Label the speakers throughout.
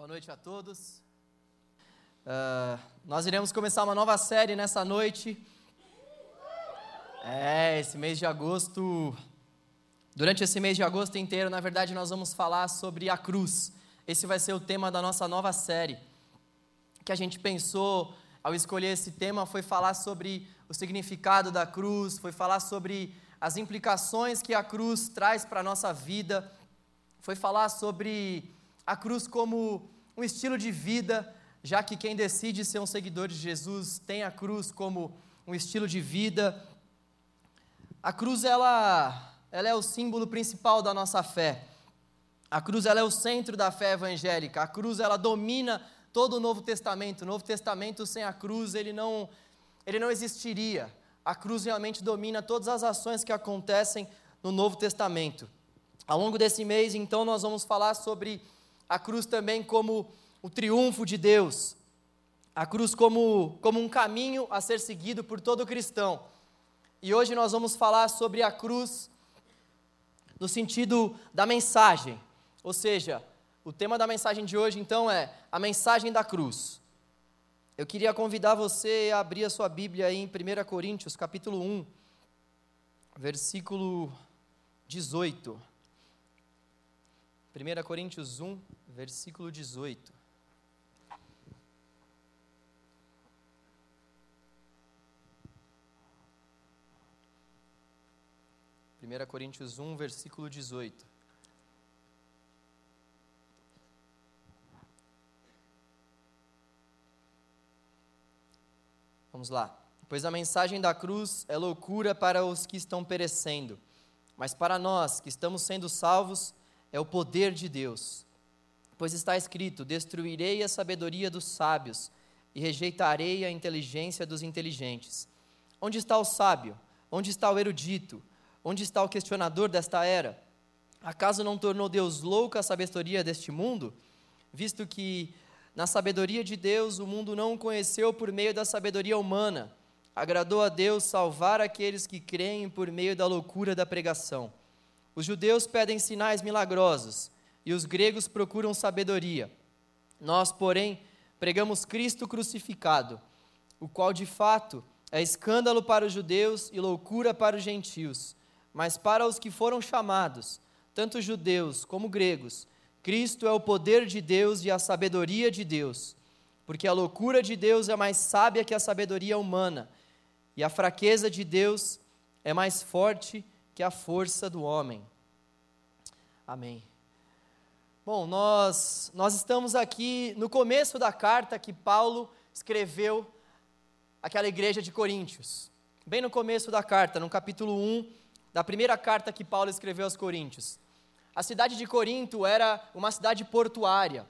Speaker 1: Boa noite a todos. Uh, nós iremos começar uma nova série nessa noite. É, esse mês de agosto. Durante esse mês de agosto inteiro, na verdade, nós vamos falar sobre a cruz. Esse vai ser o tema da nossa nova série. Que a gente pensou ao escolher esse tema foi falar sobre o significado da cruz, foi falar sobre as implicações que a cruz traz para a nossa vida, foi falar sobre a cruz como um estilo de vida, já que quem decide ser um seguidor de Jesus tem a cruz como um estilo de vida. A cruz ela, ela é o símbolo principal da nossa fé. A cruz ela é o centro da fé evangélica. A cruz ela domina todo o Novo Testamento. O Novo Testamento sem a cruz ele não ele não existiria. A cruz realmente domina todas as ações que acontecem no Novo Testamento. Ao longo desse mês, então, nós vamos falar sobre a cruz também como o triunfo de Deus, a cruz como, como um caminho a ser seguido por todo cristão. E hoje nós vamos falar sobre a cruz no sentido da mensagem, ou seja, o tema da mensagem de hoje então é a mensagem da cruz. Eu queria convidar você a abrir a sua Bíblia aí em 1 Coríntios, capítulo 1, versículo 18. 1 Coríntios 1, versículo 18. Primeira Coríntios 1, versículo 18. Vamos lá. Pois a mensagem da cruz é loucura para os que estão perecendo, mas para nós que estamos sendo salvos, é o poder de Deus. Pois está escrito: Destruirei a sabedoria dos sábios e rejeitarei a inteligência dos inteligentes. Onde está o sábio? Onde está o erudito? Onde está o questionador desta era? Acaso não tornou Deus louca a sabedoria deste mundo? Visto que na sabedoria de Deus o mundo não o conheceu por meio da sabedoria humana, agradou a Deus salvar aqueles que creem por meio da loucura da pregação. Os judeus pedem sinais milagrosos e os gregos procuram sabedoria. Nós, porém, pregamos Cristo crucificado, o qual de fato é escândalo para os judeus e loucura para os gentios, mas para os que foram chamados, tanto judeus como gregos, Cristo é o poder de Deus e a sabedoria de Deus, porque a loucura de Deus é mais sábia que a sabedoria humana, e a fraqueza de Deus é mais forte que a força do homem. Amém. Bom, nós, nós estamos aqui no começo da carta que Paulo escreveu àquela igreja de Coríntios. Bem no começo da carta, no capítulo 1 da primeira carta que Paulo escreveu aos Coríntios. A cidade de Corinto era uma cidade portuária.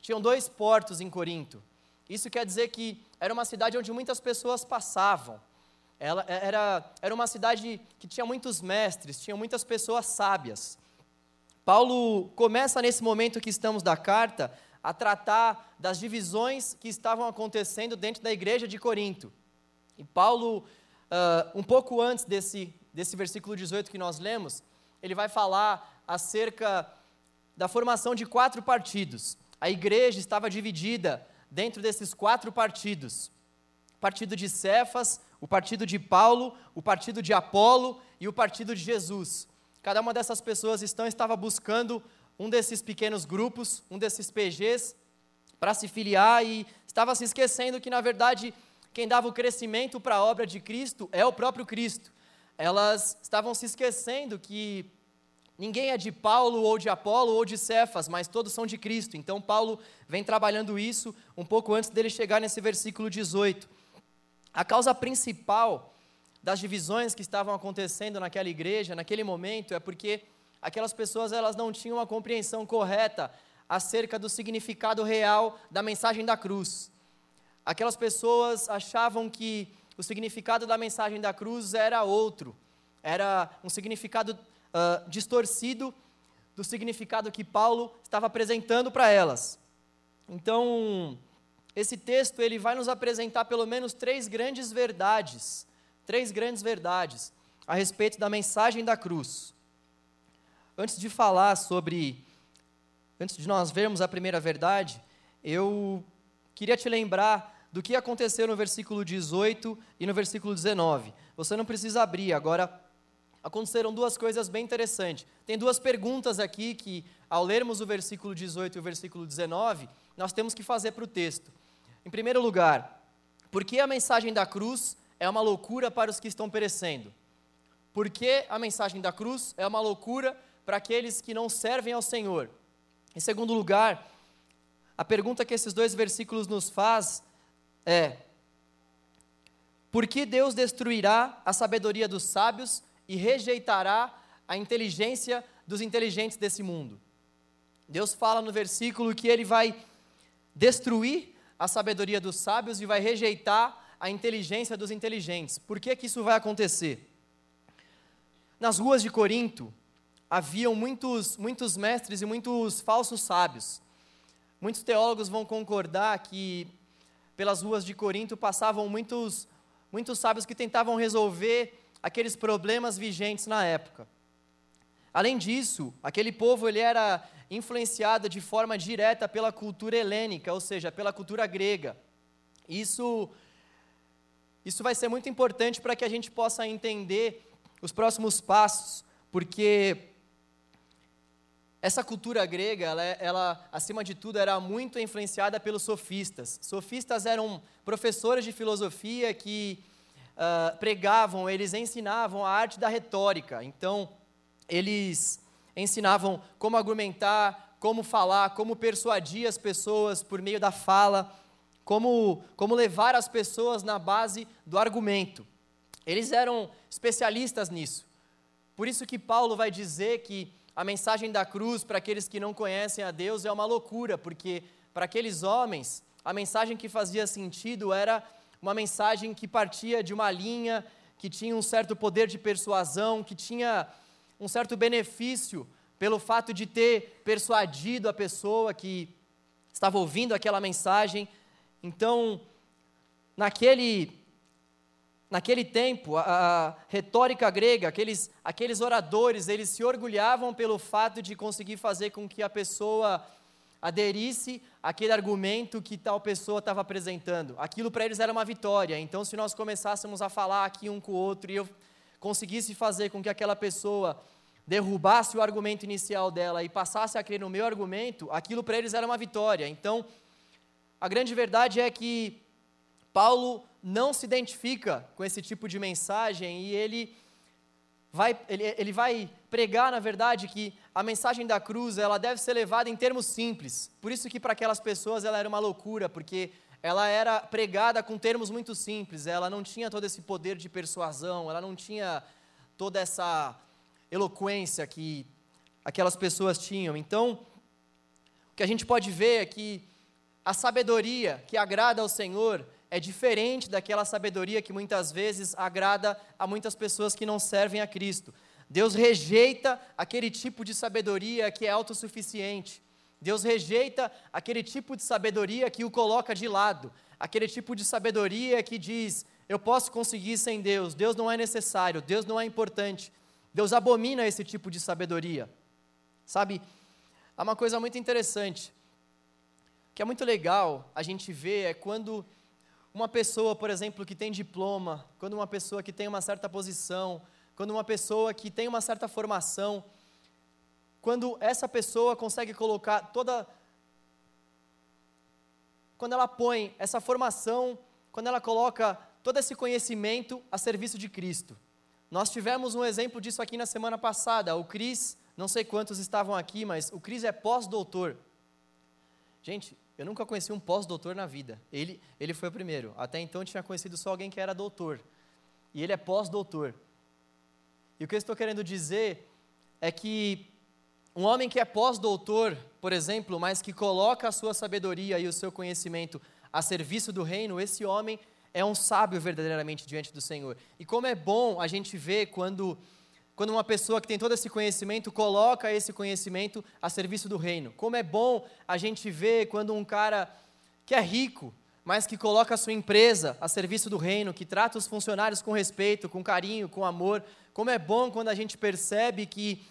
Speaker 1: Tinham dois portos em Corinto. Isso quer dizer que era uma cidade onde muitas pessoas passavam. Ela era, era uma cidade que tinha muitos mestres, tinha muitas pessoas sábias. Paulo começa nesse momento que estamos da carta a tratar das divisões que estavam acontecendo dentro da igreja de Corinto. E Paulo, uh, um pouco antes desse, desse versículo 18 que nós lemos, ele vai falar acerca da formação de quatro partidos. A igreja estava dividida dentro desses quatro partidos: o partido de Cefas, o partido de Paulo, o partido de Apolo e o partido de Jesus. Cada uma dessas pessoas então estava buscando um desses pequenos grupos, um desses PGs, para se filiar e estava se esquecendo que, na verdade, quem dava o crescimento para a obra de Cristo é o próprio Cristo. Elas estavam se esquecendo que ninguém é de Paulo ou de Apolo ou de Cefas, mas todos são de Cristo. Então, Paulo vem trabalhando isso um pouco antes dele chegar nesse versículo 18. A causa principal das divisões que estavam acontecendo naquela igreja, naquele momento, é porque aquelas pessoas elas não tinham uma compreensão correta acerca do significado real da mensagem da cruz. Aquelas pessoas achavam que o significado da mensagem da cruz era outro, era um significado uh, distorcido do significado que Paulo estava apresentando para elas. Então, esse texto ele vai nos apresentar pelo menos três grandes verdades, três grandes verdades a respeito da mensagem da cruz. Antes de falar sobre antes de nós vermos a primeira verdade, eu queria te lembrar do que aconteceu no versículo 18 e no versículo 19. Você não precisa abrir, agora aconteceram duas coisas bem interessantes. Tem duas perguntas aqui que, ao lermos o versículo 18 e o versículo 19, nós temos que fazer para o texto. Em primeiro lugar, por que a mensagem da cruz é uma loucura para os que estão perecendo? Por que a mensagem da cruz é uma loucura para aqueles que não servem ao Senhor? Em segundo lugar, a pergunta que esses dois versículos nos faz é: por que Deus destruirá a sabedoria dos sábios e rejeitará a inteligência dos inteligentes desse mundo? Deus fala no versículo que ele vai destruir a sabedoria dos sábios e vai rejeitar a inteligência dos inteligentes. Por que, que isso vai acontecer? Nas ruas de Corinto, haviam muitos, muitos mestres e muitos falsos sábios. Muitos teólogos vão concordar que pelas ruas de Corinto passavam muitos, muitos sábios que tentavam resolver aqueles problemas vigentes na época. Além disso, aquele povo ele era influenciado de forma direta pela cultura helênica, ou seja, pela cultura grega. Isso, isso vai ser muito importante para que a gente possa entender os próximos passos, porque essa cultura grega, ela, ela, acima de tudo, era muito influenciada pelos sofistas. Sofistas eram professores de filosofia que uh, pregavam, eles ensinavam a arte da retórica. Então, eles ensinavam como argumentar, como falar, como persuadir as pessoas por meio da fala, como, como levar as pessoas na base do argumento. Eles eram especialistas nisso. Por isso que Paulo vai dizer que a mensagem da cruz para aqueles que não conhecem a Deus é uma loucura, porque para aqueles homens, a mensagem que fazia sentido era uma mensagem que partia de uma linha que tinha um certo poder de persuasão, que tinha um certo benefício pelo fato de ter persuadido a pessoa que estava ouvindo aquela mensagem. Então, naquele Naquele tempo, a, a, retórica grega, aqueles, aqueles oradores, eles se orgulhavam pelo fato de conseguir fazer com que a pessoa aderisse àquele argumento que tal pessoa estava apresentando. Aquilo para eles era uma vitória. Então, se nós começássemos a falar aqui um com o outro e eu conseguisse fazer com que aquela pessoa derrubasse o argumento inicial dela e passasse a crer no meu argumento, aquilo para eles era uma vitória. Então, a grande verdade é que Paulo não se identifica com esse tipo de mensagem e ele vai, ele, ele vai pregar, na verdade, que a mensagem da cruz ela deve ser levada em termos simples. Por isso que para aquelas pessoas ela era uma loucura, porque ela era pregada com termos muito simples, ela não tinha todo esse poder de persuasão, ela não tinha toda essa eloquência que aquelas pessoas tinham. Então, o que a gente pode ver é que a sabedoria que agrada ao Senhor é diferente daquela sabedoria que muitas vezes agrada a muitas pessoas que não servem a Cristo. Deus rejeita aquele tipo de sabedoria que é autossuficiente. Deus rejeita aquele tipo de sabedoria que o coloca de lado, aquele tipo de sabedoria que diz: eu posso conseguir sem Deus, Deus não é necessário, Deus não é importante. Deus abomina esse tipo de sabedoria. Sabe, há uma coisa muito interessante, que é muito legal a gente ver, é quando uma pessoa, por exemplo, que tem diploma, quando uma pessoa que tem uma certa posição, quando uma pessoa que tem uma certa formação, quando essa pessoa consegue colocar toda. Quando ela põe essa formação, quando ela coloca todo esse conhecimento a serviço de Cristo. Nós tivemos um exemplo disso aqui na semana passada. O Cris, não sei quantos estavam aqui, mas o Cris é pós-doutor. Gente, eu nunca conheci um pós-doutor na vida. Ele, ele foi o primeiro. Até então eu tinha conhecido só alguém que era doutor. E ele é pós-doutor. E o que eu estou querendo dizer é que um homem que é pós-doutor, por exemplo, mas que coloca a sua sabedoria e o seu conhecimento a serviço do reino, esse homem é um sábio verdadeiramente diante do Senhor. E como é bom a gente ver quando quando uma pessoa que tem todo esse conhecimento coloca esse conhecimento a serviço do reino. Como é bom a gente ver quando um cara que é rico, mas que coloca a sua empresa a serviço do reino, que trata os funcionários com respeito, com carinho, com amor. Como é bom quando a gente percebe que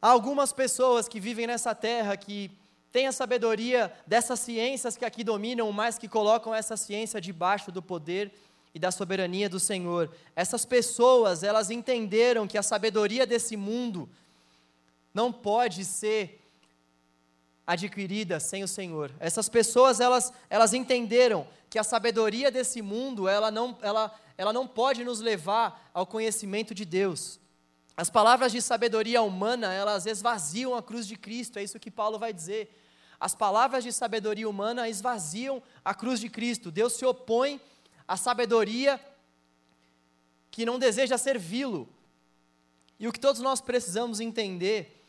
Speaker 1: Há algumas pessoas que vivem nessa terra que têm a sabedoria dessas ciências que aqui dominam, mas que colocam essa ciência debaixo do poder e da soberania do Senhor. Essas pessoas, elas entenderam que a sabedoria desse mundo não pode ser adquirida sem o Senhor. Essas pessoas, elas, elas entenderam que a sabedoria desse mundo, ela não, ela, ela não pode nos levar ao conhecimento de Deus. As palavras de sabedoria humana, elas esvaziam a cruz de Cristo, é isso que Paulo vai dizer. As palavras de sabedoria humana esvaziam a cruz de Cristo. Deus se opõe à sabedoria que não deseja servi-lo. E o que todos nós precisamos entender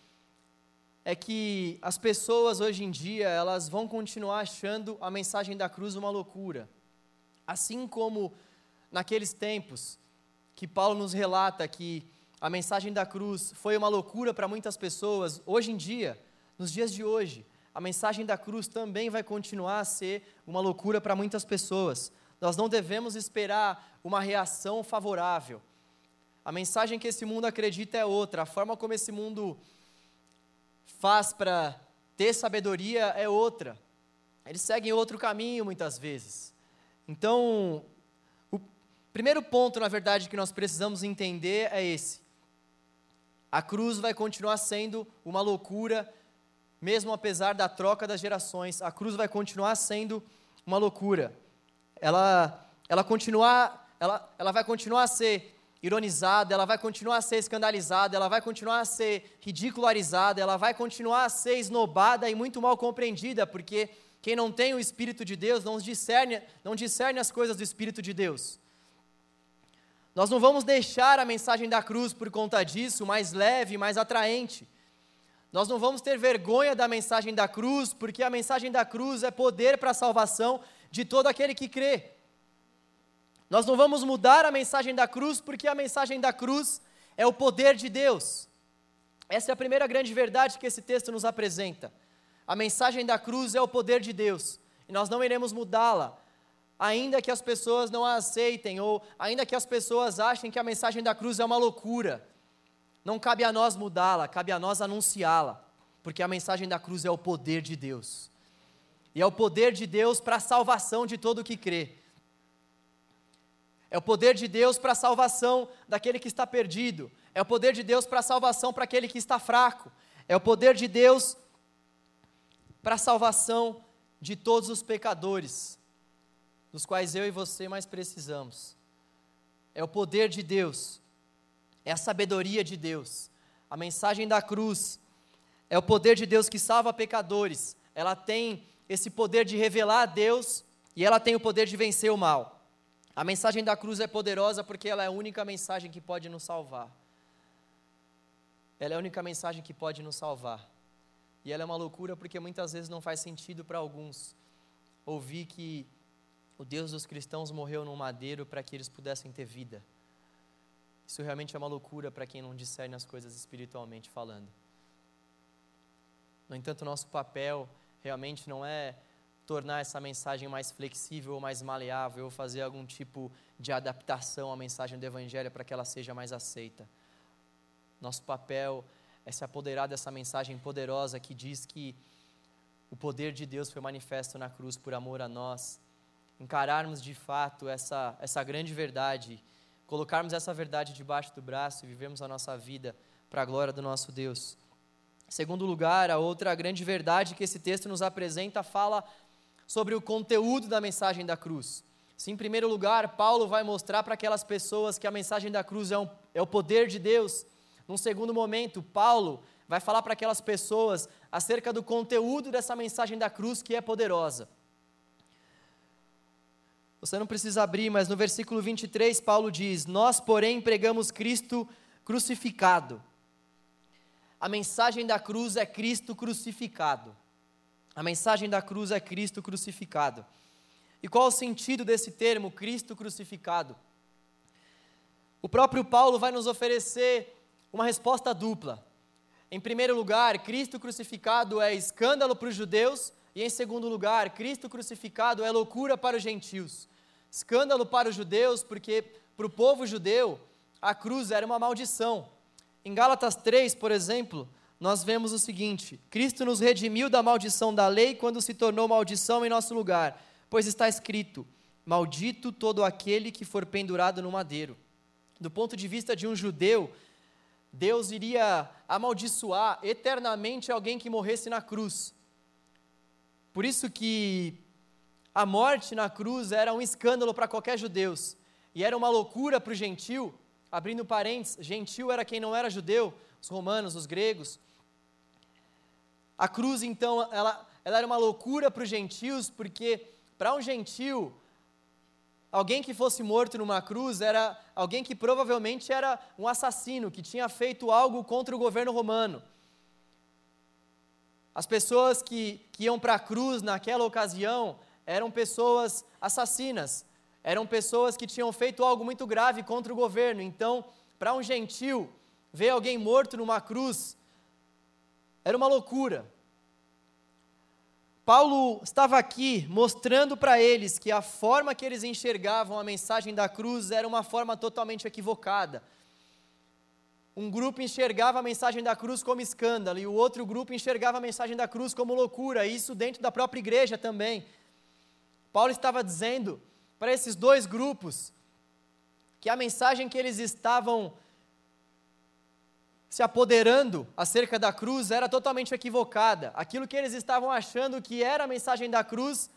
Speaker 1: é que as pessoas hoje em dia, elas vão continuar achando a mensagem da cruz uma loucura. Assim como naqueles tempos que Paulo nos relata que a mensagem da cruz foi uma loucura para muitas pessoas, hoje em dia, nos dias de hoje, a mensagem da cruz também vai continuar a ser uma loucura para muitas pessoas. Nós não devemos esperar uma reação favorável. A mensagem que esse mundo acredita é outra, a forma como esse mundo faz para ter sabedoria é outra. Eles seguem outro caminho muitas vezes. Então, o primeiro ponto, na verdade, que nós precisamos entender é esse. A cruz vai continuar sendo uma loucura, mesmo apesar da troca das gerações. A cruz vai continuar sendo uma loucura. Ela, ela, continuar, ela, ela vai continuar a ser ironizada, ela vai continuar a ser escandalizada, ela vai continuar a ser ridicularizada, ela vai continuar a ser esnobada e muito mal compreendida, porque quem não tem o Espírito de Deus não discerne, não discerne as coisas do Espírito de Deus. Nós não vamos deixar a mensagem da cruz por conta disso mais leve, mais atraente. Nós não vamos ter vergonha da mensagem da cruz, porque a mensagem da cruz é poder para a salvação de todo aquele que crê. Nós não vamos mudar a mensagem da cruz, porque a mensagem da cruz é o poder de Deus. Essa é a primeira grande verdade que esse texto nos apresenta. A mensagem da cruz é o poder de Deus, e nós não iremos mudá-la, ainda que as pessoas não a aceitem, ou ainda que as pessoas achem que a mensagem da cruz é uma loucura. Não cabe a nós mudá-la, cabe a nós anunciá-la, porque a mensagem da cruz é o poder de Deus. E é o poder de Deus para a salvação de todo o que crê. É o poder de Deus para a salvação daquele que está perdido. É o poder de Deus para a salvação para aquele que está fraco. É o poder de Deus para a salvação de todos os pecadores, dos quais eu e você mais precisamos. É o poder de Deus, é a sabedoria de Deus. A mensagem da cruz é o poder de Deus que salva pecadores. Ela tem esse poder de revelar a Deus e ela tem o poder de vencer o mal. A mensagem da cruz é poderosa porque ela é a única mensagem que pode nos salvar. Ela é a única mensagem que pode nos salvar. E ela é uma loucura porque muitas vezes não faz sentido para alguns ouvir que o Deus dos cristãos morreu num madeiro para que eles pudessem ter vida. Isso realmente é uma loucura para quem não discerne as coisas espiritualmente falando. No entanto, nosso papel realmente não é tornar essa mensagem mais flexível ou mais maleável, ou fazer algum tipo de adaptação à mensagem do Evangelho para que ela seja mais aceita. Nosso papel é se apoderar dessa mensagem poderosa que diz que o poder de Deus foi manifesto na cruz por amor a nós, encararmos de fato essa, essa grande verdade, colocarmos essa verdade debaixo do braço e vivermos a nossa vida para a glória do nosso Deus. Segundo lugar, a outra grande verdade que esse texto nos apresenta fala sobre o conteúdo da mensagem da cruz. Se, em primeiro lugar, Paulo vai mostrar para aquelas pessoas que a mensagem da cruz é, um, é o poder de Deus, num segundo momento, Paulo vai falar para aquelas pessoas acerca do conteúdo dessa mensagem da cruz que é poderosa. Você não precisa abrir, mas no versículo 23, Paulo diz: Nós, porém, pregamos Cristo crucificado. A mensagem da cruz é Cristo crucificado. A mensagem da cruz é Cristo crucificado. E qual o sentido desse termo, Cristo crucificado? O próprio Paulo vai nos oferecer uma resposta dupla. Em primeiro lugar, Cristo crucificado é escândalo para os judeus, e em segundo lugar, Cristo crucificado é loucura para os gentios. Escândalo para os judeus, porque para o povo judeu a cruz era uma maldição. Em Gálatas 3, por exemplo, nós vemos o seguinte: Cristo nos redimiu da maldição da lei quando se tornou maldição em nosso lugar, pois está escrito: Maldito todo aquele que for pendurado no madeiro. Do ponto de vista de um judeu, Deus iria amaldiçoar eternamente alguém que morresse na cruz. Por isso que a morte na cruz era um escândalo para qualquer judeu, e era uma loucura para o gentil, abrindo parênteses, gentil era quem não era judeu, os romanos, os gregos, a cruz, então, ela, ela era uma loucura para os gentios, porque para um gentio, alguém que fosse morto numa cruz era alguém que provavelmente era um assassino, que tinha feito algo contra o governo romano. As pessoas que, que iam para a cruz naquela ocasião eram pessoas assassinas, eram pessoas que tinham feito algo muito grave contra o governo. Então, para um gentil, ver alguém morto numa cruz era uma loucura. Paulo estava aqui mostrando para eles que a forma que eles enxergavam a mensagem da cruz era uma forma totalmente equivocada. Um grupo enxergava a mensagem da cruz como escândalo e o outro grupo enxergava a mensagem da cruz como loucura, isso dentro da própria igreja também. Paulo estava dizendo para esses dois grupos que a mensagem que eles estavam se apoderando acerca da cruz era totalmente equivocada. Aquilo que eles estavam achando que era a mensagem da cruz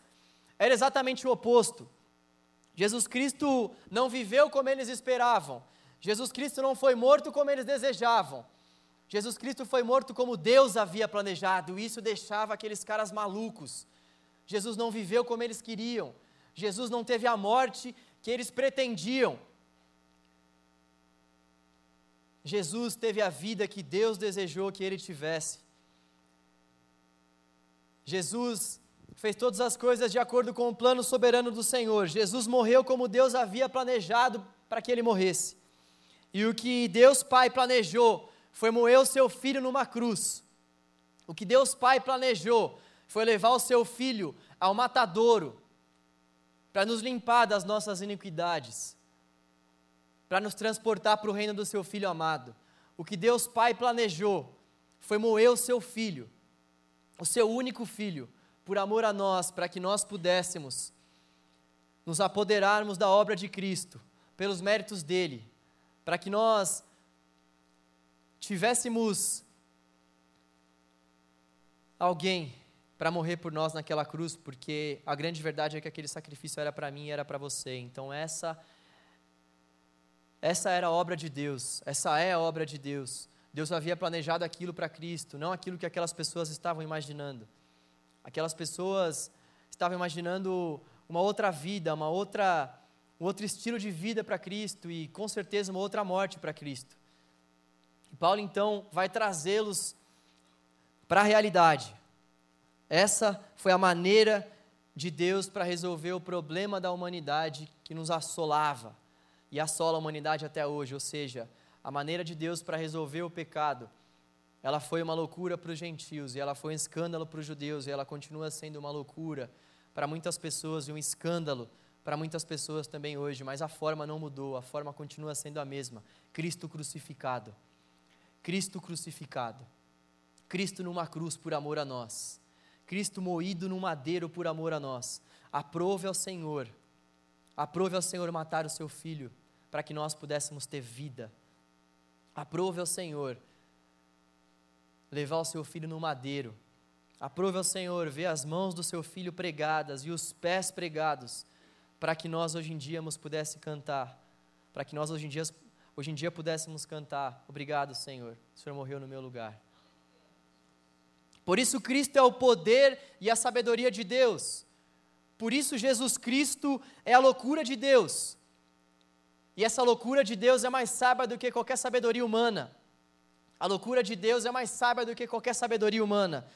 Speaker 1: era exatamente o oposto. Jesus Cristo não viveu como eles esperavam. Jesus Cristo não foi morto como eles desejavam. Jesus Cristo foi morto como Deus havia planejado, isso deixava aqueles caras malucos. Jesus não viveu como eles queriam. Jesus não teve a morte que eles pretendiam. Jesus teve a vida que Deus desejou que ele tivesse. Jesus fez todas as coisas de acordo com o plano soberano do Senhor. Jesus morreu como Deus havia planejado para que ele morresse. E o que Deus Pai planejou foi moer o seu filho numa cruz. O que Deus Pai planejou foi levar o seu filho ao matadouro para nos limpar das nossas iniquidades para nos transportar para o reino do seu filho amado. O que Deus Pai planejou foi moer o seu filho, o seu único filho, por amor a nós, para que nós pudéssemos nos apoderarmos da obra de Cristo, pelos méritos dele, para que nós tivéssemos alguém para morrer por nós naquela cruz, porque a grande verdade é que aquele sacrifício era para mim e era para você. Então essa essa era a obra de Deus, essa é a obra de Deus. Deus havia planejado aquilo para Cristo, não aquilo que aquelas pessoas estavam imaginando. Aquelas pessoas estavam imaginando uma outra vida, uma outra, um outro estilo de vida para Cristo e com certeza uma outra morte para Cristo. E Paulo então vai trazê-los para a realidade. Essa foi a maneira de Deus para resolver o problema da humanidade que nos assolava e assola a humanidade até hoje, ou seja, a maneira de Deus para resolver o pecado, ela foi uma loucura para os gentios, e ela foi um escândalo para os judeus, e ela continua sendo uma loucura para muitas pessoas e um escândalo para muitas pessoas também hoje, mas a forma não mudou, a forma continua sendo a mesma: Cristo crucificado. Cristo crucificado. Cristo numa cruz por amor a nós. Cristo moído no madeiro por amor a nós. Aprove ao Senhor. Aprove ao Senhor matar o seu filho para que nós pudéssemos ter vida. Aprove ao Senhor levar o seu filho no madeiro. Aprove ao Senhor ver as mãos do seu filho pregadas e os pés pregados, para que nós hoje em dia pudéssemos cantar, para que nós hoje em dia, hoje em dia pudéssemos cantar. Obrigado, Senhor. O Senhor morreu no meu lugar. Por isso, Cristo é o poder e a sabedoria de Deus. Por isso, Jesus Cristo é a loucura de Deus. E essa loucura de Deus é mais sábia do que qualquer sabedoria humana. A loucura de Deus é mais sábia do que qualquer sabedoria humana.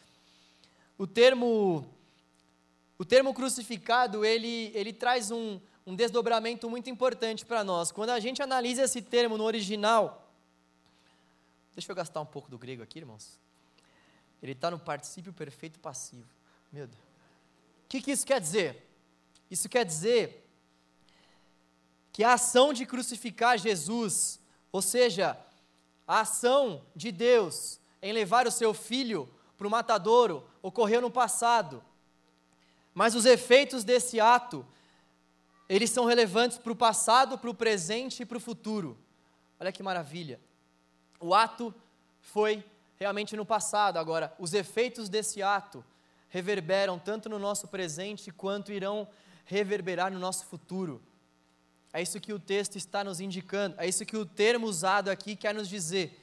Speaker 1: O termo o termo crucificado, ele, ele traz um, um desdobramento muito importante para nós. Quando a gente analisa esse termo no original, deixa eu gastar um pouco do grego aqui, irmãos. Ele está no particípio perfeito passivo. Meu Deus. O que, que isso quer dizer? Isso quer dizer que a ação de crucificar Jesus, ou seja, a ação de Deus em levar o seu filho para o matadouro ocorreu no passado. Mas os efeitos desse ato, eles são relevantes para o passado, para o presente e para o futuro. Olha que maravilha. O ato foi realmente no passado, agora, os efeitos desse ato reverberam tanto no nosso presente quanto irão reverberar no nosso futuro. É isso que o texto está nos indicando, é isso que o termo usado aqui quer nos dizer.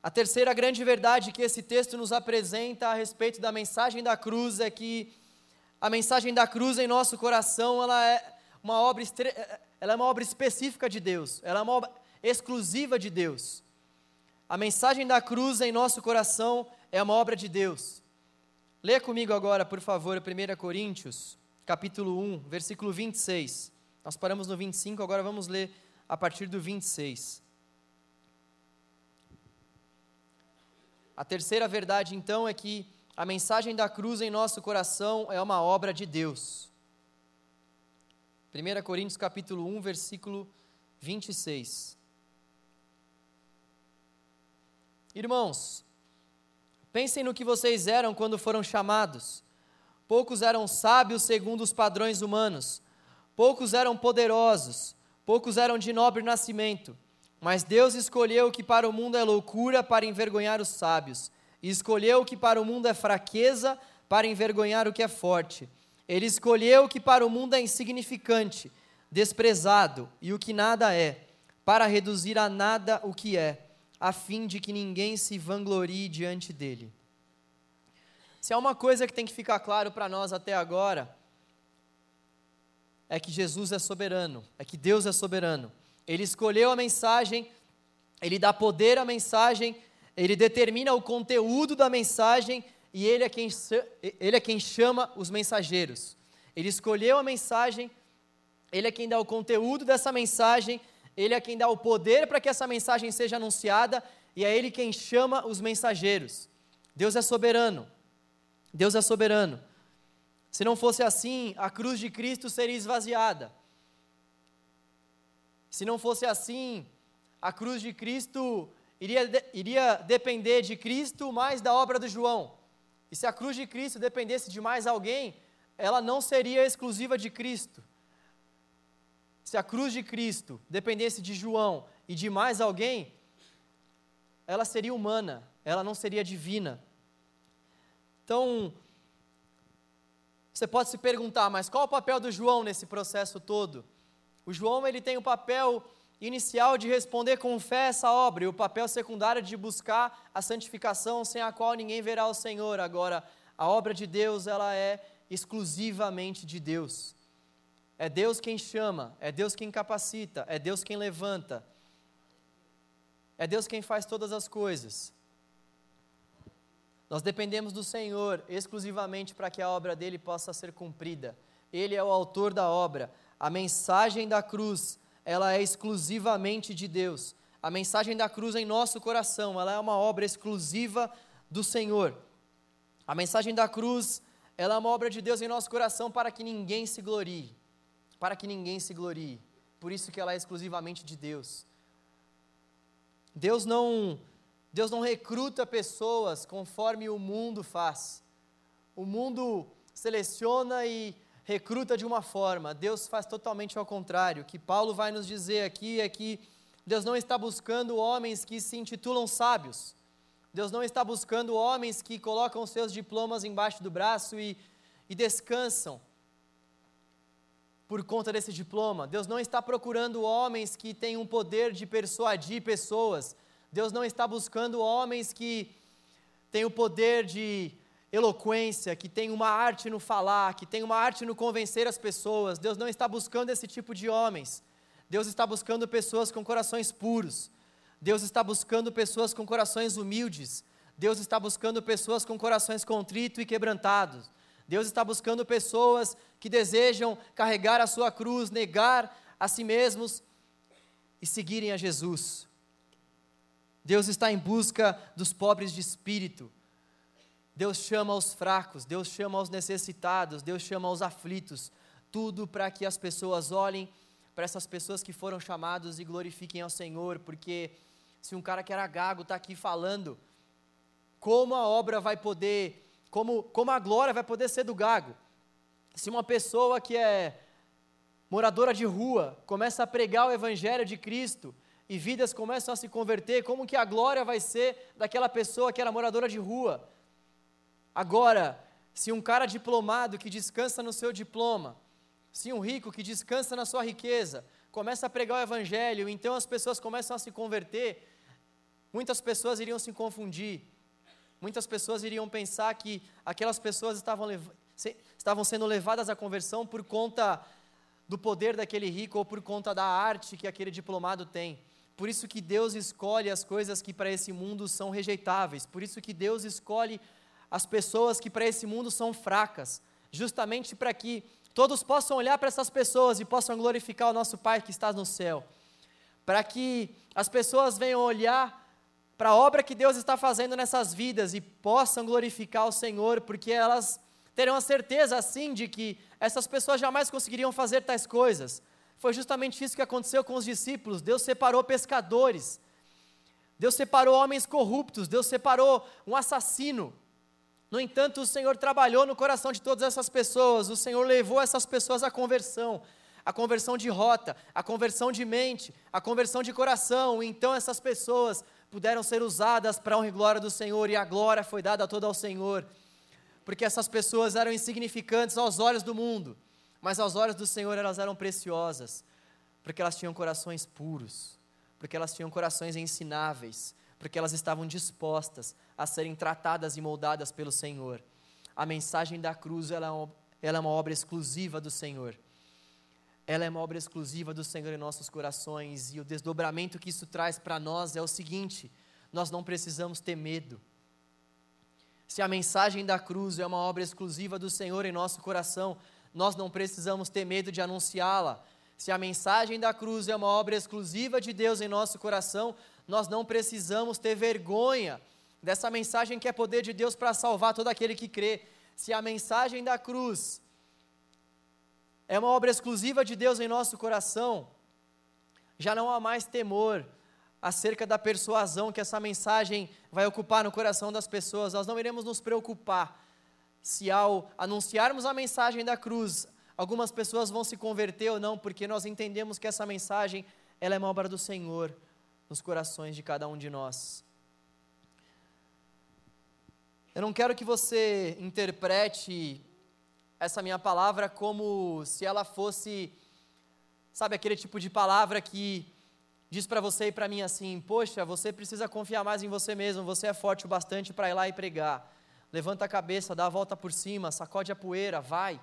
Speaker 1: A terceira grande verdade que esse texto nos apresenta a respeito da mensagem da cruz é que a mensagem da cruz em nosso coração, ela é uma obra, ela é uma obra específica de Deus, ela é uma obra exclusiva de Deus. A mensagem da cruz em nosso coração é uma obra de Deus. Leia comigo agora, por favor, 1 Coríntios, capítulo 1, versículo 26. Nós paramos no 25, agora vamos ler a partir do 26. A terceira verdade, então, é que a mensagem da cruz em nosso coração é uma obra de Deus. 1 Coríntios capítulo 1, versículo 26. Irmãos, pensem no que vocês eram quando foram chamados. Poucos eram sábios segundo os padrões humanos, poucos eram poderosos, poucos eram de nobre nascimento. Mas Deus escolheu o que para o mundo é loucura para envergonhar os sábios, e escolheu o que para o mundo é fraqueza para envergonhar o que é forte. Ele escolheu o que para o mundo é insignificante, desprezado e o que nada é, para reduzir a nada o que é, a fim de que ninguém se vanglorie diante dele. Se há uma coisa que tem que ficar claro para nós até agora, é que Jesus é soberano, é que Deus é soberano. Ele escolheu a mensagem, ele dá poder à mensagem, ele determina o conteúdo da mensagem e ele é quem, ele é quem chama os mensageiros. Ele escolheu a mensagem, ele é quem dá o conteúdo dessa mensagem, ele é quem dá o poder para que essa mensagem seja anunciada e é ele quem chama os mensageiros. Deus é soberano. Deus é soberano. Se não fosse assim, a cruz de Cristo seria esvaziada. Se não fosse assim, a cruz de Cristo iria, iria depender de Cristo mais da obra do João. E se a cruz de Cristo dependesse de mais alguém, ela não seria exclusiva de Cristo. Se a cruz de Cristo dependesse de João e de mais alguém, ela seria humana, ela não seria divina. Então, você pode se perguntar, mas qual o papel do João nesse processo todo? O João ele tem o papel inicial de responder com fé essa obra e o papel secundário de buscar a santificação sem a qual ninguém verá o Senhor. Agora, a obra de Deus ela é exclusivamente de Deus. É Deus quem chama, é Deus quem capacita, é Deus quem levanta. É Deus quem faz todas as coisas. Nós dependemos do Senhor exclusivamente para que a obra dele possa ser cumprida. Ele é o autor da obra. A mensagem da cruz, ela é exclusivamente de Deus. A mensagem da cruz em nosso coração, ela é uma obra exclusiva do Senhor. A mensagem da cruz, ela é uma obra de Deus em nosso coração para que ninguém se glorie. Para que ninguém se glorie. Por isso que ela é exclusivamente de Deus. Deus não Deus não recruta pessoas conforme o mundo faz. O mundo seleciona e recruta de uma forma, Deus faz totalmente ao contrário. O que Paulo vai nos dizer aqui é que Deus não está buscando homens que se intitulam sábios. Deus não está buscando homens que colocam seus diplomas embaixo do braço e, e descansam por conta desse diploma. Deus não está procurando homens que têm um poder de persuadir pessoas. Deus não está buscando homens que têm o poder de eloquência, que tem uma arte no falar, que tem uma arte no convencer as pessoas. Deus não está buscando esse tipo de homens. Deus está buscando pessoas com corações puros. Deus está buscando pessoas com corações humildes. Deus está buscando pessoas com corações contritos e quebrantados. Deus está buscando pessoas que desejam carregar a sua cruz, negar a si mesmos e seguirem a Jesus. Deus está em busca dos pobres de espírito, Deus chama os fracos, Deus chama os necessitados, Deus chama os aflitos, tudo para que as pessoas olhem para essas pessoas que foram chamados e glorifiquem ao Senhor, porque se um cara que era gago está aqui falando como a obra vai poder, como, como a glória vai poder ser do gago. Se uma pessoa que é moradora de rua começa a pregar o evangelho de Cristo e vidas começam a se converter, como que a glória vai ser daquela pessoa que era moradora de rua? Agora, se um cara diplomado que descansa no seu diploma, se um rico que descansa na sua riqueza, começa a pregar o evangelho, então as pessoas começam a se converter, muitas pessoas iriam se confundir. Muitas pessoas iriam pensar que aquelas pessoas estavam, estavam sendo levadas à conversão por conta do poder daquele rico ou por conta da arte que aquele diplomado tem. Por isso que Deus escolhe as coisas que para esse mundo são rejeitáveis. Por isso que Deus escolhe as pessoas que para esse mundo são fracas, justamente para que todos possam olhar para essas pessoas e possam glorificar o nosso Pai que está no céu. Para que as pessoas venham olhar para a obra que Deus está fazendo nessas vidas e possam glorificar o Senhor, porque elas terão a certeza, assim, de que essas pessoas jamais conseguiriam fazer tais coisas. Foi justamente isso que aconteceu com os discípulos. Deus separou pescadores, Deus separou homens corruptos, Deus separou um assassino. No entanto, o Senhor trabalhou no coração de todas essas pessoas, o Senhor levou essas pessoas à conversão, a conversão de rota, a conversão de mente, a conversão de coração. Então, essas pessoas puderam ser usadas para a honra e glória do Senhor, e a glória foi dada toda ao Senhor, porque essas pessoas eram insignificantes aos olhos do mundo, mas aos olhos do Senhor elas eram preciosas, porque elas tinham corações puros, porque elas tinham corações ensináveis, porque elas estavam dispostas a serem tratadas e moldadas pelo Senhor. A mensagem da cruz ela é uma, é uma obra exclusiva do Senhor ela é uma obra exclusiva do Senhor em nossos corações, e o desdobramento que isso traz para nós é o seguinte: nós não precisamos ter medo. Se a mensagem da cruz é uma obra exclusiva do Senhor em nosso coração, nós não precisamos ter medo de anunciá-la. Se a mensagem da cruz é uma obra exclusiva de Deus em nosso coração, nós não precisamos ter vergonha dessa mensagem que é poder de Deus para salvar todo aquele que crê. Se a mensagem da cruz é uma obra exclusiva de Deus em nosso coração, já não há mais temor acerca da persuasão que essa mensagem vai ocupar no coração das pessoas. Nós não iremos nos preocupar se ao anunciarmos a mensagem da cruz, algumas pessoas vão se converter ou não, porque nós entendemos que essa mensagem ela é uma obra do Senhor nos corações de cada um de nós. Eu não quero que você interprete essa minha palavra como se ela fosse, sabe, aquele tipo de palavra que diz para você e para mim assim: Poxa, você precisa confiar mais em você mesmo, você é forte o bastante para ir lá e pregar. Levanta a cabeça, dá a volta por cima, sacode a poeira, vai.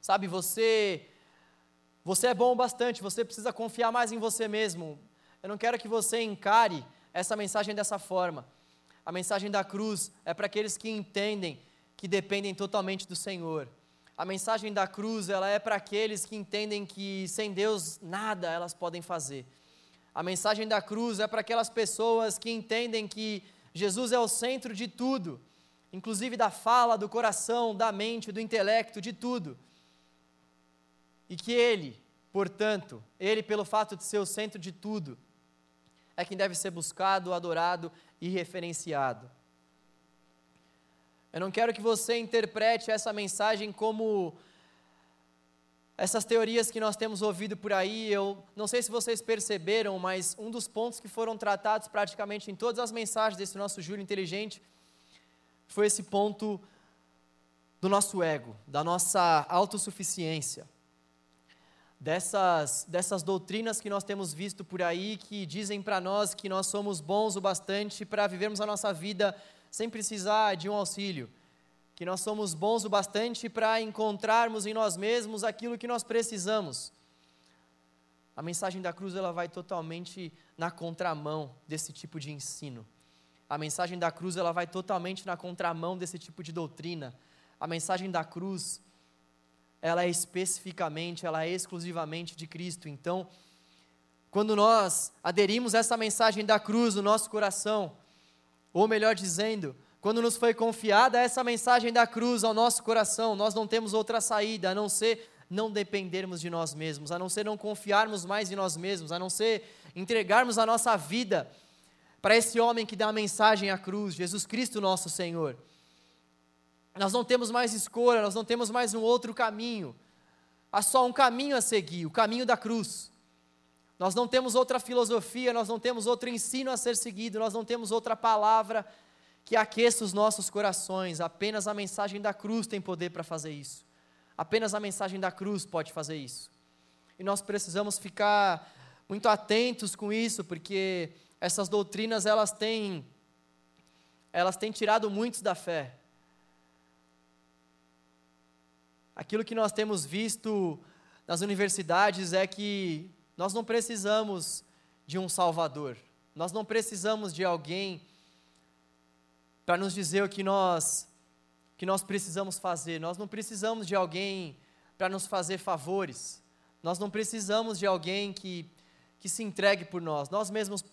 Speaker 1: Sabe, você você é bom o bastante, você precisa confiar mais em você mesmo. Eu não quero que você encare essa mensagem dessa forma. A mensagem da cruz é para aqueles que entendem que dependem totalmente do Senhor. A mensagem da cruz, ela é para aqueles que entendem que sem Deus nada elas podem fazer. A mensagem da cruz é para aquelas pessoas que entendem que Jesus é o centro de tudo, inclusive da fala, do coração, da mente, do intelecto, de tudo. E que Ele, portanto, Ele, pelo fato de ser o centro de tudo, é quem deve ser buscado, adorado e referenciado. Eu não quero que você interprete essa mensagem como essas teorias que nós temos ouvido por aí. Eu não sei se vocês perceberam, mas um dos pontos que foram tratados praticamente em todas as mensagens desse nosso Júlio Inteligente foi esse ponto do nosso ego, da nossa autossuficiência. Dessas, dessas doutrinas que nós temos visto por aí que dizem para nós que nós somos bons o bastante para vivermos a nossa vida sem precisar de um auxílio, que nós somos bons o bastante para encontrarmos em nós mesmos aquilo que nós precisamos. A mensagem da cruz ela vai totalmente na contramão desse tipo de ensino. A mensagem da cruz ela vai totalmente na contramão desse tipo de doutrina. A mensagem da cruz ela é especificamente, ela é exclusivamente de Cristo. Então, quando nós aderimos essa mensagem da cruz no nosso coração, ou melhor dizendo, quando nos foi confiada essa mensagem da cruz ao nosso coração, nós não temos outra saída a não ser não dependermos de nós mesmos, a não ser não confiarmos mais em nós mesmos, a não ser entregarmos a nossa vida para esse homem que dá a mensagem à cruz, Jesus Cristo, nosso Senhor. Nós não temos mais escolha, nós não temos mais um outro caminho. Há só um caminho a seguir, o caminho da cruz. Nós não temos outra filosofia, nós não temos outro ensino a ser seguido, nós não temos outra palavra que aqueça os nossos corações. Apenas a mensagem da cruz tem poder para fazer isso. Apenas a mensagem da cruz pode fazer isso. E nós precisamos ficar muito atentos com isso, porque essas doutrinas elas têm elas têm tirado muitos da fé. Aquilo que nós temos visto nas universidades é que nós não precisamos de um salvador. Nós não precisamos de alguém para nos dizer o que nós que nós precisamos fazer. Nós não precisamos de alguém para nos fazer favores. Nós não precisamos de alguém que que se entregue por nós. Nós mesmos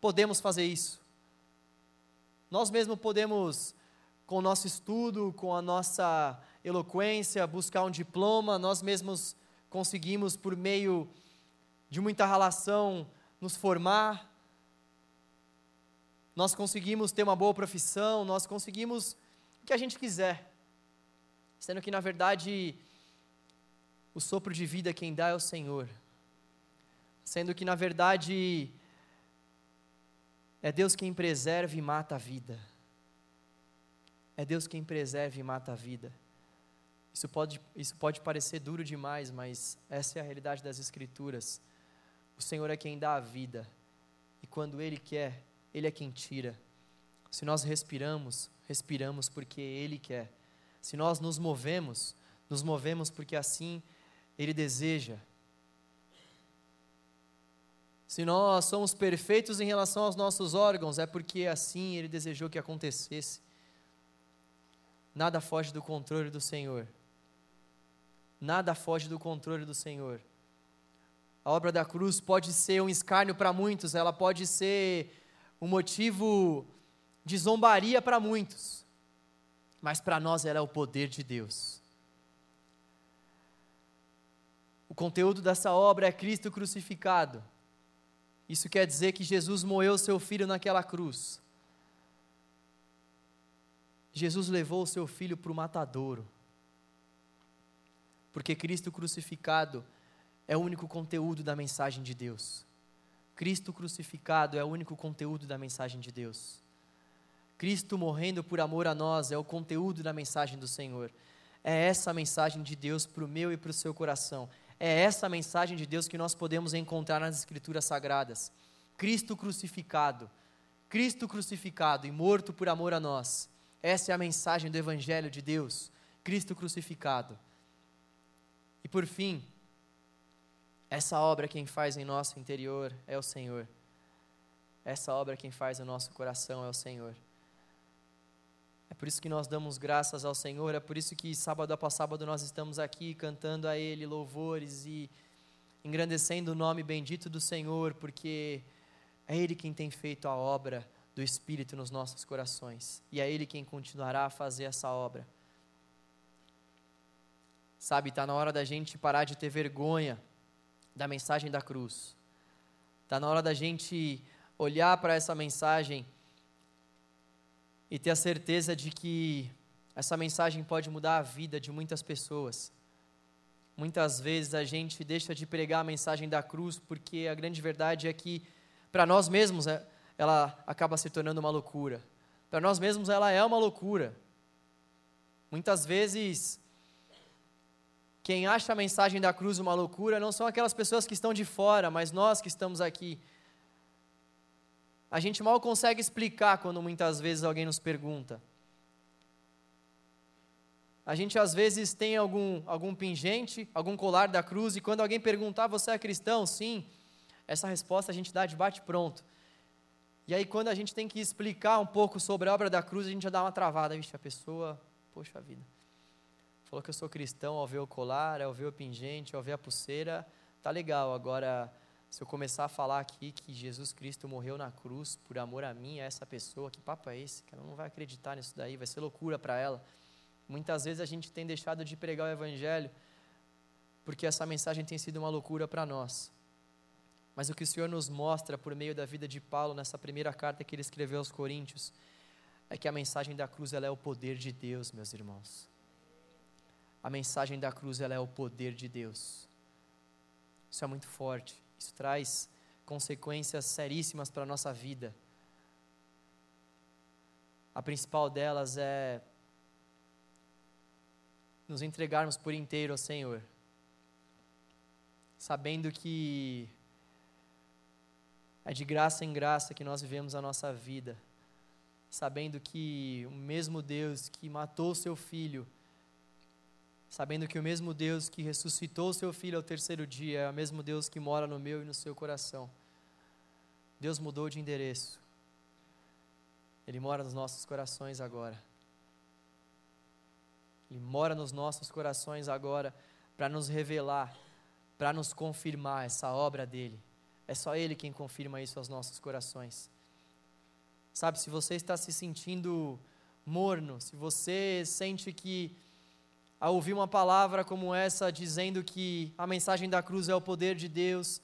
Speaker 1: podemos fazer isso. Nós mesmos podemos, com o nosso estudo, com a nossa eloquência, buscar um diploma, nós mesmos conseguimos, por meio de muita relação, nos formar, nós conseguimos ter uma boa profissão, nós conseguimos o que a gente quiser, sendo que, na verdade, o sopro de vida quem dá é o Senhor, sendo que, na verdade, é Deus quem preserva e mata a vida. É Deus quem preserva e mata a vida. Isso pode, isso pode parecer duro demais, mas essa é a realidade das Escrituras. O Senhor é quem dá a vida, e quando Ele quer, Ele é quem tira. Se nós respiramos, respiramos porque Ele quer. Se nós nos movemos, nos movemos porque assim Ele deseja. Se nós somos perfeitos em relação aos nossos órgãos, é porque assim Ele desejou que acontecesse. Nada foge do controle do Senhor. Nada foge do controle do Senhor. A obra da cruz pode ser um escárnio para muitos, ela pode ser um motivo de zombaria para muitos, mas para nós ela é o poder de Deus. O conteúdo dessa obra é Cristo crucificado. Isso quer dizer que Jesus moeu seu filho naquela cruz. Jesus levou o seu filho para o matadouro. Porque Cristo crucificado é o único conteúdo da mensagem de Deus. Cristo crucificado é o único conteúdo da mensagem de Deus. Cristo morrendo por amor a nós é o conteúdo da mensagem do Senhor. É essa a mensagem de Deus para o meu e para o seu coração. É essa mensagem de Deus que nós podemos encontrar nas Escrituras Sagradas. Cristo crucificado, Cristo crucificado e morto por amor a nós. Essa é a mensagem do Evangelho de Deus. Cristo crucificado. E por fim, essa obra quem faz em nosso interior é o Senhor. Essa obra quem faz no nosso coração é o Senhor. É por isso que nós damos graças ao Senhor, é por isso que sábado após sábado nós estamos aqui cantando a Ele louvores e engrandecendo o nome bendito do Senhor, porque é Ele quem tem feito a obra do Espírito nos nossos corações e é Ele quem continuará a fazer essa obra. Sabe, está na hora da gente parar de ter vergonha da mensagem da cruz. Está na hora da gente olhar para essa mensagem e ter a certeza de que essa mensagem pode mudar a vida de muitas pessoas. Muitas vezes a gente deixa de pregar a mensagem da cruz porque a grande verdade é que para nós mesmos é, ela acaba se tornando uma loucura. Para nós mesmos ela é uma loucura. Muitas vezes quem acha a mensagem da cruz uma loucura não são aquelas pessoas que estão de fora, mas nós que estamos aqui a gente mal consegue explicar quando muitas vezes alguém nos pergunta. A gente às vezes tem algum, algum pingente, algum colar da cruz, e quando alguém perguntar, você é cristão? Sim. Essa resposta a gente dá de bate-pronto. E aí, quando a gente tem que explicar um pouco sobre a obra da cruz, a gente já dá uma travada. Vixe, a pessoa, poxa vida, falou que eu sou cristão ao ver o colar, ao ver o pingente, ao ver a pulseira, tá legal. Agora, se eu começar a falar aqui que Jesus Cristo morreu na cruz por amor a mim, a essa pessoa, que papo é esse? Ela não vai acreditar nisso daí, vai ser loucura para ela. Muitas vezes a gente tem deixado de pregar o Evangelho porque essa mensagem tem sido uma loucura para nós. Mas o que o Senhor nos mostra por meio da vida de Paulo nessa primeira carta que ele escreveu aos Coríntios é que a mensagem da cruz ela é o poder de Deus, meus irmãos. A mensagem da cruz ela é o poder de Deus. Isso é muito forte. Isso traz consequências seríssimas para a nossa vida. A principal delas é nos entregarmos por inteiro ao Senhor, sabendo que é de graça em graça que nós vivemos a nossa vida, sabendo que o mesmo Deus que matou o seu filho, sabendo que o mesmo Deus que ressuscitou seu filho ao terceiro dia é o mesmo Deus que mora no meu e no seu coração. Deus mudou de endereço. Ele mora nos nossos corações agora. Ele mora nos nossos corações agora para nos revelar, para nos confirmar essa obra dele. É só Ele quem confirma isso aos nossos corações. Sabe, se você está se sentindo morno, se você sente que, ao ouvir uma palavra como essa, dizendo que a mensagem da cruz é o poder de Deus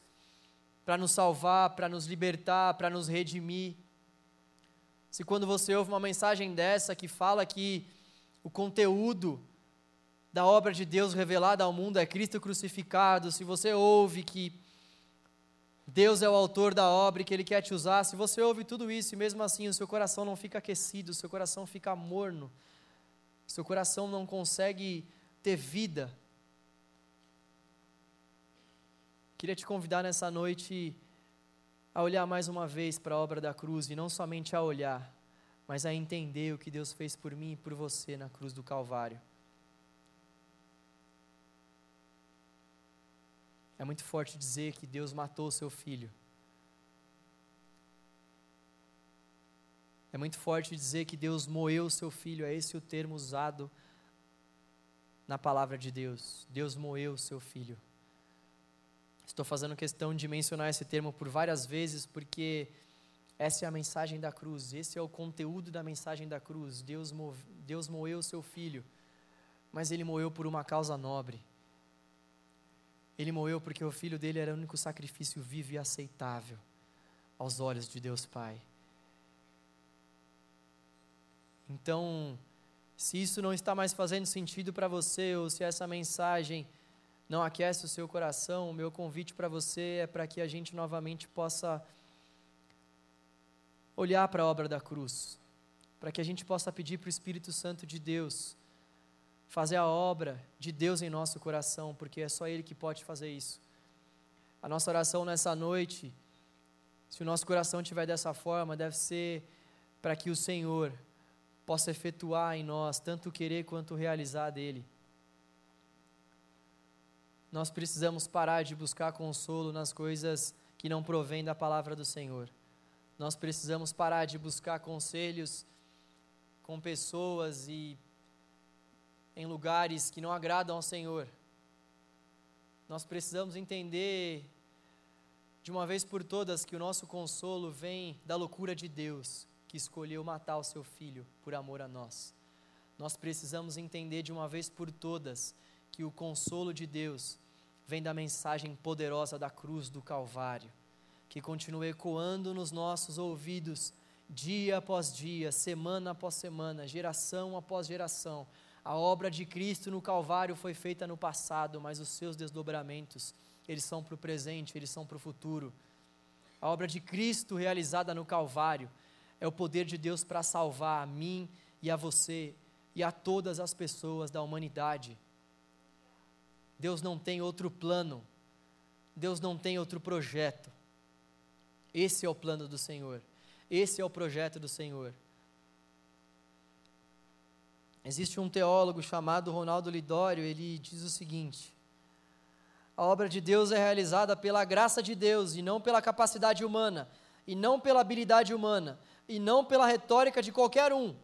Speaker 1: para nos salvar, para nos libertar, para nos redimir, se quando você ouve uma mensagem dessa que fala que o conteúdo da obra de Deus revelada ao mundo é Cristo crucificado, se você ouve que Deus é o autor da obra e que Ele quer te usar. Se você ouve tudo isso e mesmo assim o seu coração não fica aquecido, o seu coração fica morno, seu coração não consegue ter vida. Queria te convidar nessa noite a olhar mais uma vez para a obra da cruz e não somente a olhar, mas a entender o que Deus fez por mim e por você na cruz do Calvário. É muito forte dizer que Deus matou o seu filho. É muito forte dizer que Deus moeu o seu filho, é esse o termo usado na palavra de Deus. Deus moeu o seu filho. Estou fazendo questão de mencionar esse termo por várias vezes, porque essa é a mensagem da cruz, esse é o conteúdo da mensagem da cruz. Deus, Deus moeu o seu filho, mas ele moeu por uma causa nobre. Ele morreu porque o filho dele era o único sacrifício vivo e aceitável aos olhos de Deus Pai. Então, se isso não está mais fazendo sentido para você, ou se essa mensagem não aquece o seu coração, o meu convite para você é para que a gente novamente possa olhar para a obra da cruz, para que a gente possa pedir para o Espírito Santo de Deus fazer a obra de Deus em nosso coração, porque é só Ele que pode fazer isso. A nossa oração nessa noite, se o nosso coração estiver dessa forma, deve ser para que o Senhor possa efetuar em nós tanto querer quanto realizar dele. Nós precisamos parar de buscar consolo nas coisas que não provêm da palavra do Senhor. Nós precisamos parar de buscar conselhos com pessoas e em lugares que não agradam ao Senhor. Nós precisamos entender de uma vez por todas que o nosso consolo vem da loucura de Deus, que escolheu matar o seu filho por amor a nós. Nós precisamos entender de uma vez por todas que o consolo de Deus vem da mensagem poderosa da cruz do Calvário, que continua ecoando nos nossos ouvidos dia após dia, semana após semana, geração após geração, a obra de Cristo no Calvário foi feita no passado, mas os seus desdobramentos, eles são para o presente, eles são para o futuro. A obra de Cristo realizada no Calvário é o poder de Deus para salvar a mim e a você e a todas as pessoas da humanidade. Deus não tem outro plano, Deus não tem outro projeto. Esse é o plano do Senhor, esse é o projeto do Senhor. Existe um teólogo chamado Ronaldo Lidório, ele diz o seguinte: A obra de Deus é realizada pela graça de Deus e não pela capacidade humana, e não pela habilidade humana, e não pela retórica de qualquer um,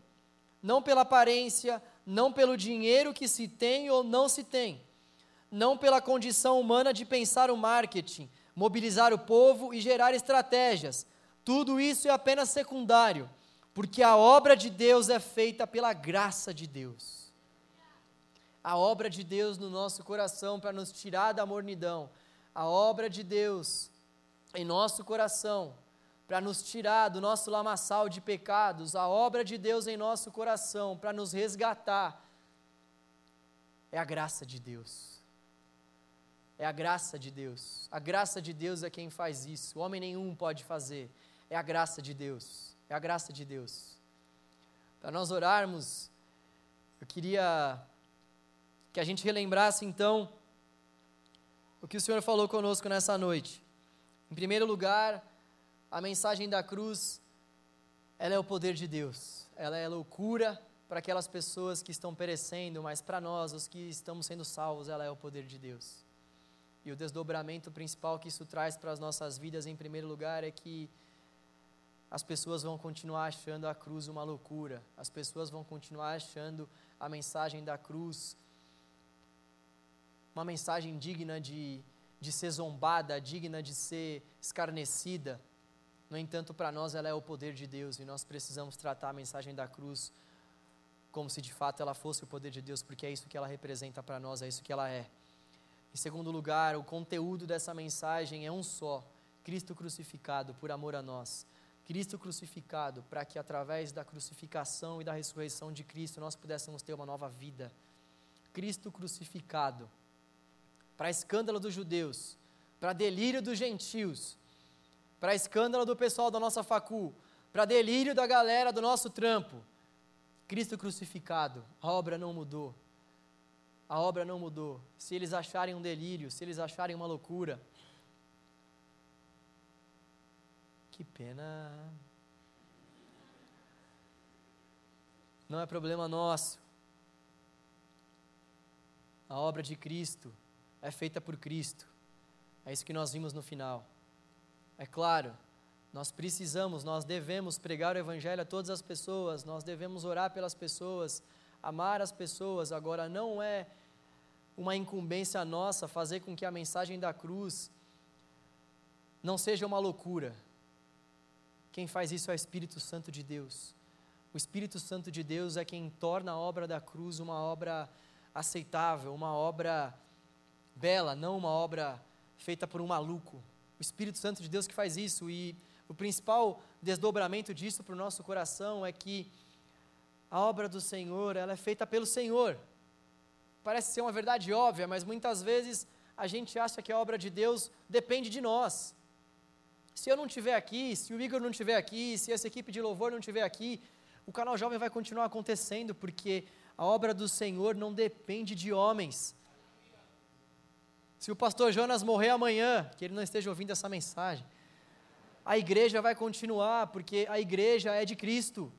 Speaker 1: não pela aparência, não pelo dinheiro que se tem ou não se tem, não pela condição humana de pensar o marketing, mobilizar o povo e gerar estratégias. Tudo isso é apenas secundário porque a obra de Deus é feita pela graça de Deus. A obra de Deus no nosso coração para nos tirar da mornidão. A obra de Deus em nosso coração para nos tirar do nosso lamaçal de pecados, a obra de Deus em nosso coração para nos resgatar, é a graça de Deus. É a graça de Deus. A graça de Deus é quem faz isso. O homem nenhum pode fazer. É a graça de Deus. É a graça de Deus. Para nós orarmos, eu queria que a gente relembrasse então o que o Senhor falou conosco nessa noite. Em primeiro lugar, a mensagem da cruz, ela é o poder de Deus. Ela é loucura para aquelas pessoas que estão perecendo, mas para nós, os que estamos sendo salvos, ela é o poder de Deus. E o desdobramento principal que isso traz para as nossas vidas, em primeiro lugar, é que as pessoas vão continuar achando a cruz uma loucura, as pessoas vão continuar achando a mensagem da cruz uma mensagem digna de, de ser zombada, digna de ser escarnecida. No entanto, para nós ela é o poder de Deus e nós precisamos tratar a mensagem da cruz como se de fato ela fosse o poder de Deus, porque é isso que ela representa para nós, é isso que ela é. Em segundo lugar, o conteúdo dessa mensagem é um só: Cristo crucificado por amor a nós. Cristo crucificado para que através da crucificação e da ressurreição de Cristo nós pudéssemos ter uma nova vida. Cristo crucificado para escândalo dos judeus, para delírio dos gentios, para escândalo do pessoal da nossa facul, para delírio da galera do nosso trampo. Cristo crucificado, a obra não mudou. A obra não mudou. Se eles acharem um delírio, se eles acharem uma loucura, que pena. Não é problema nosso. A obra de Cristo é feita por Cristo. É isso que nós vimos no final. É claro, nós precisamos, nós devemos pregar o Evangelho a todas as pessoas, nós devemos orar pelas pessoas, amar as pessoas. Agora, não é uma incumbência nossa fazer com que a mensagem da cruz não seja uma loucura, quem faz isso é o Espírito Santo de Deus. O Espírito Santo de Deus é quem torna a obra da cruz uma obra aceitável, uma obra bela, não uma obra feita por um maluco. O Espírito Santo de Deus que faz isso e o principal desdobramento disso para o nosso coração é que a obra do Senhor, ela é feita pelo Senhor. Parece ser uma verdade óbvia, mas muitas vezes a gente acha que a obra de Deus depende de nós. Se eu não estiver aqui, se o Igor não estiver aqui, se essa equipe de louvor não estiver aqui, o canal jovem vai continuar acontecendo, porque a obra do Senhor não depende de homens. Se o pastor Jonas morrer amanhã, que ele não esteja ouvindo essa mensagem, a igreja vai continuar, porque a igreja é de Cristo.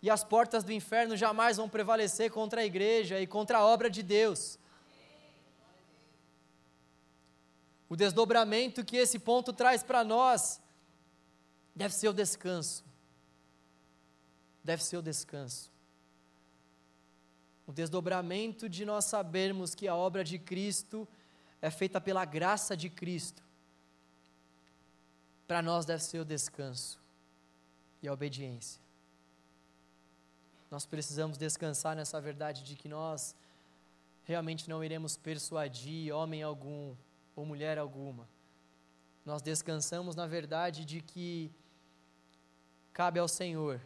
Speaker 1: E as portas do inferno jamais vão prevalecer contra a igreja e contra a obra de Deus. O desdobramento que esse ponto traz para nós deve ser o descanso. Deve ser o descanso. O desdobramento de nós sabermos que a obra de Cristo é feita pela graça de Cristo. Para nós deve ser o descanso e a obediência. Nós precisamos descansar nessa verdade de que nós realmente não iremos persuadir homem algum ou mulher alguma. Nós descansamos na verdade de que cabe ao Senhor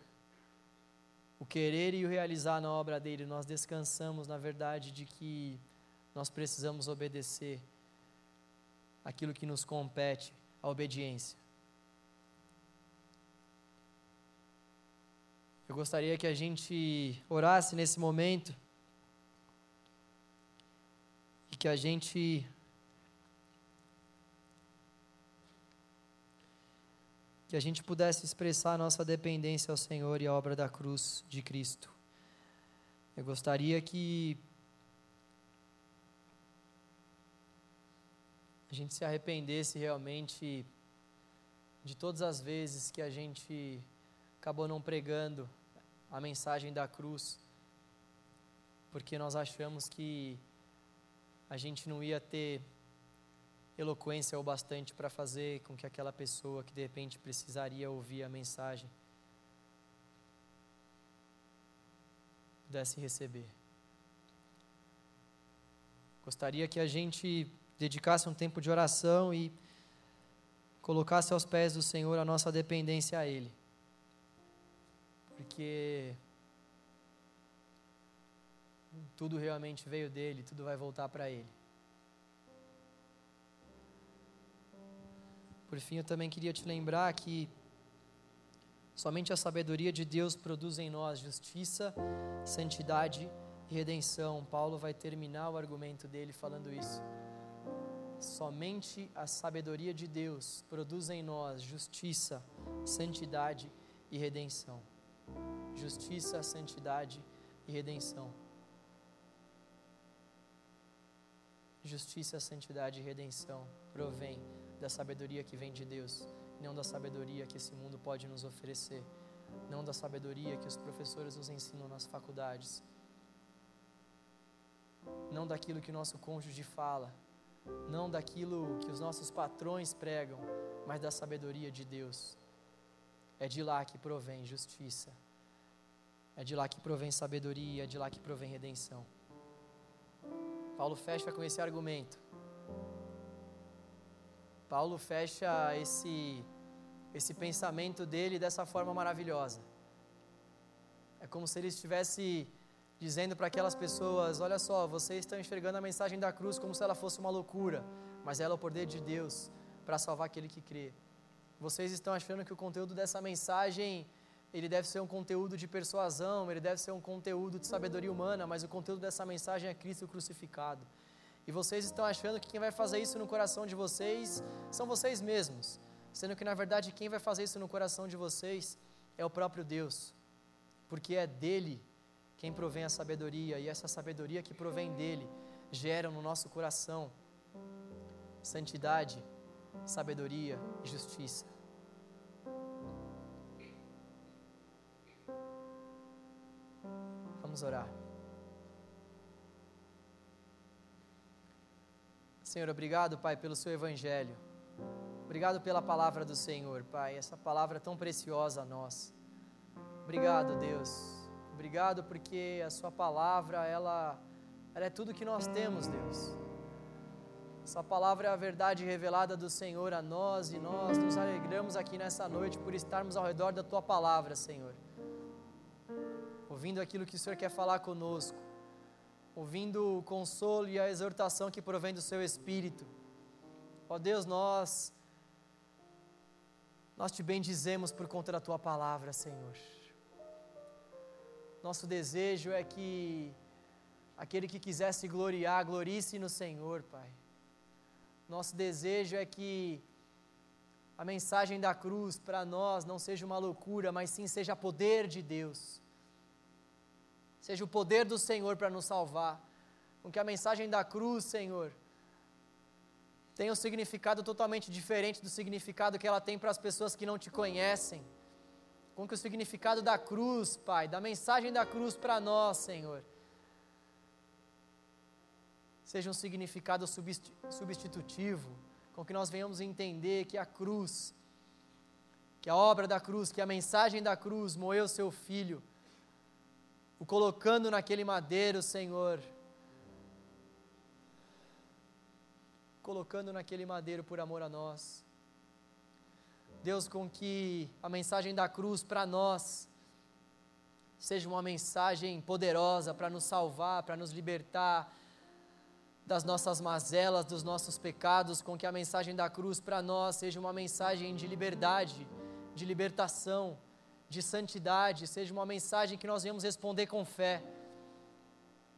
Speaker 1: o querer e o realizar na obra dele. Nós descansamos na verdade de que nós precisamos obedecer aquilo que nos compete, a obediência. Eu gostaria que a gente orasse nesse momento e que a gente que a gente pudesse expressar nossa dependência ao Senhor e à obra da cruz de Cristo. Eu gostaria que a gente se arrependesse realmente de todas as vezes que a gente acabou não pregando a mensagem da cruz, porque nós achamos que a gente não ia ter eloquência o bastante para fazer com que aquela pessoa que de repente precisaria ouvir a mensagem pudesse receber. Gostaria que a gente dedicasse um tempo de oração e colocasse aos pés do Senhor a nossa dependência a Ele. Porque tudo realmente veio dele, tudo vai voltar para Ele. Por fim, eu também queria te lembrar que somente a sabedoria de Deus produz em nós justiça, santidade e redenção. Paulo vai terminar o argumento dele falando isso. Somente a sabedoria de Deus produz em nós justiça, santidade e redenção. Justiça, santidade e redenção. Justiça, santidade e redenção provém da sabedoria que vem de Deus, não da sabedoria que esse mundo pode nos oferecer, não da sabedoria que os professores nos ensinam nas faculdades, não daquilo que o nosso cônjuge fala, não daquilo que os nossos patrões pregam, mas da sabedoria de Deus. É de lá que provém justiça, é de lá que provém sabedoria, é de lá que provém redenção. Paulo fecha com esse argumento. Paulo fecha esse, esse pensamento dele dessa forma maravilhosa. É como se ele estivesse dizendo para aquelas pessoas: Olha só, vocês estão enxergando a mensagem da cruz como se ela fosse uma loucura, mas ela é o poder de Deus para salvar aquele que crê. Vocês estão achando que o conteúdo dessa mensagem ele deve ser um conteúdo de persuasão, ele deve ser um conteúdo de sabedoria humana, mas o conteúdo dessa mensagem é Cristo crucificado. E vocês estão achando que quem vai fazer isso no coração de vocês são vocês mesmos, sendo que na verdade quem vai fazer isso no coração de vocês é o próprio Deus, porque é dele quem provém a sabedoria, e essa sabedoria que provém dele gera no nosso coração santidade, sabedoria e justiça. Vamos orar. Senhor, obrigado, Pai, pelo seu evangelho. Obrigado pela palavra do Senhor, Pai, essa palavra tão preciosa a nós. Obrigado, Deus Obrigado porque a Sua palavra, ela, ela é tudo que nós temos, Deus. Sua palavra é a verdade revelada do Senhor a nós e nós nos alegramos aqui nessa noite por estarmos ao redor da Tua palavra, Senhor. Ouvindo aquilo que o Senhor quer falar conosco, ouvindo o consolo e a exortação que provém do Seu Espírito. Ó Deus, nós, nós te bendizemos por conta da Tua palavra, Senhor. Nosso desejo é que aquele que quiser se gloriar, glorie-se no Senhor, Pai. Nosso desejo é que a mensagem da cruz para nós não seja uma loucura, mas sim seja poder de Deus. Seja o poder do Senhor para nos salvar. Com que a mensagem da cruz, Senhor, tenha um significado totalmente diferente do significado que ela tem para as pessoas que não te conhecem com que o significado da cruz, Pai, da mensagem da cruz para nós, Senhor, seja um significado substitutivo, com que nós venhamos entender que a cruz, que a obra da cruz, que a mensagem da cruz moeu seu filho, o colocando naquele madeiro, Senhor, colocando naquele madeiro por amor a nós. Deus, com que a mensagem da cruz para nós seja uma mensagem poderosa para nos salvar, para nos libertar das nossas mazelas, dos nossos pecados, com que a mensagem da cruz para nós seja uma mensagem de liberdade, de libertação, de santidade, seja uma mensagem que nós venhamos responder com fé.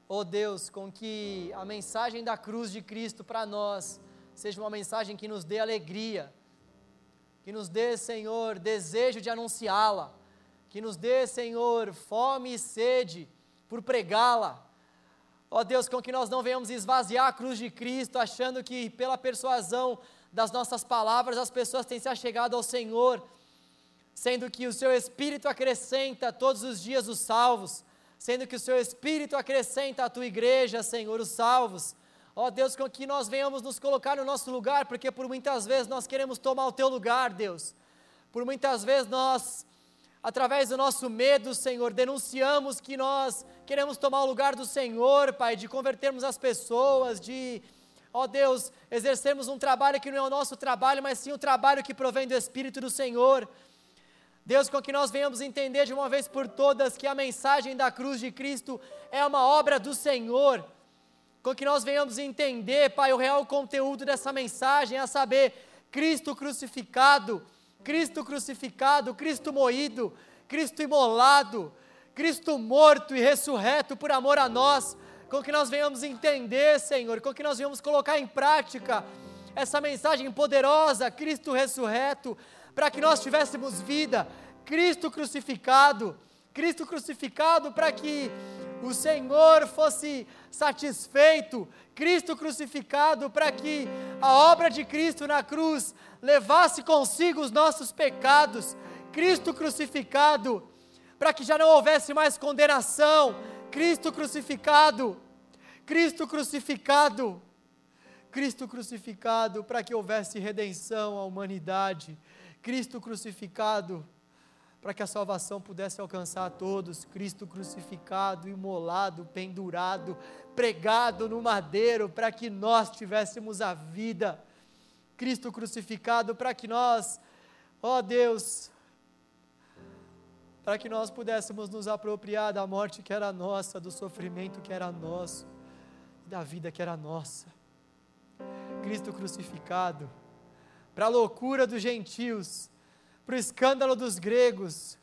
Speaker 1: Oh Deus, com que a mensagem da cruz de Cristo para nós seja uma mensagem que nos dê alegria, que nos dê, Senhor, desejo de anunciá-la, que nos dê, Senhor, fome e sede por pregá-la. Ó Deus, com que nós não venhamos esvaziar a cruz de Cristo, achando que pela persuasão das nossas palavras as pessoas têm se achegado ao Senhor, sendo que o Seu Espírito acrescenta todos os dias os salvos, sendo que o Seu Espírito acrescenta à Tua igreja, Senhor, os salvos. Ó Deus, com que nós venhamos nos colocar no nosso lugar, porque por muitas vezes nós queremos tomar o teu lugar, Deus. Por muitas vezes nós, através do nosso medo, Senhor, denunciamos que nós queremos tomar o lugar do Senhor, Pai, de convertermos as pessoas, de ó Deus, exercemos um trabalho que não é o nosso trabalho, mas sim o trabalho que provém do Espírito do Senhor. Deus, com que nós venhamos entender de uma vez por todas que a mensagem da cruz de Cristo é uma obra do Senhor. Com que nós venhamos entender, Pai, o real conteúdo dessa mensagem, a saber, Cristo crucificado, Cristo crucificado, Cristo moído, Cristo imolado, Cristo morto e ressurreto por amor a nós, com que nós venhamos entender, Senhor, com que nós venhamos colocar em prática essa mensagem poderosa, Cristo ressurreto, para que nós tivéssemos vida, Cristo crucificado, Cristo crucificado para que o Senhor fosse satisfeito, Cristo crucificado para que a obra de Cristo na cruz levasse consigo os nossos pecados, Cristo crucificado para que já não houvesse mais condenação, Cristo crucificado, Cristo crucificado, Cristo crucificado para que houvesse redenção à humanidade, Cristo crucificado para que a salvação pudesse alcançar a todos, Cristo crucificado, imolado, pendurado, pregado no madeiro, para que nós tivéssemos a vida, Cristo crucificado para que nós, ó Deus, para que nós pudéssemos nos apropriar da morte que era nossa, do sofrimento que era nosso, da vida que era nossa. Cristo crucificado, para a loucura dos gentios, para o escândalo dos gregos,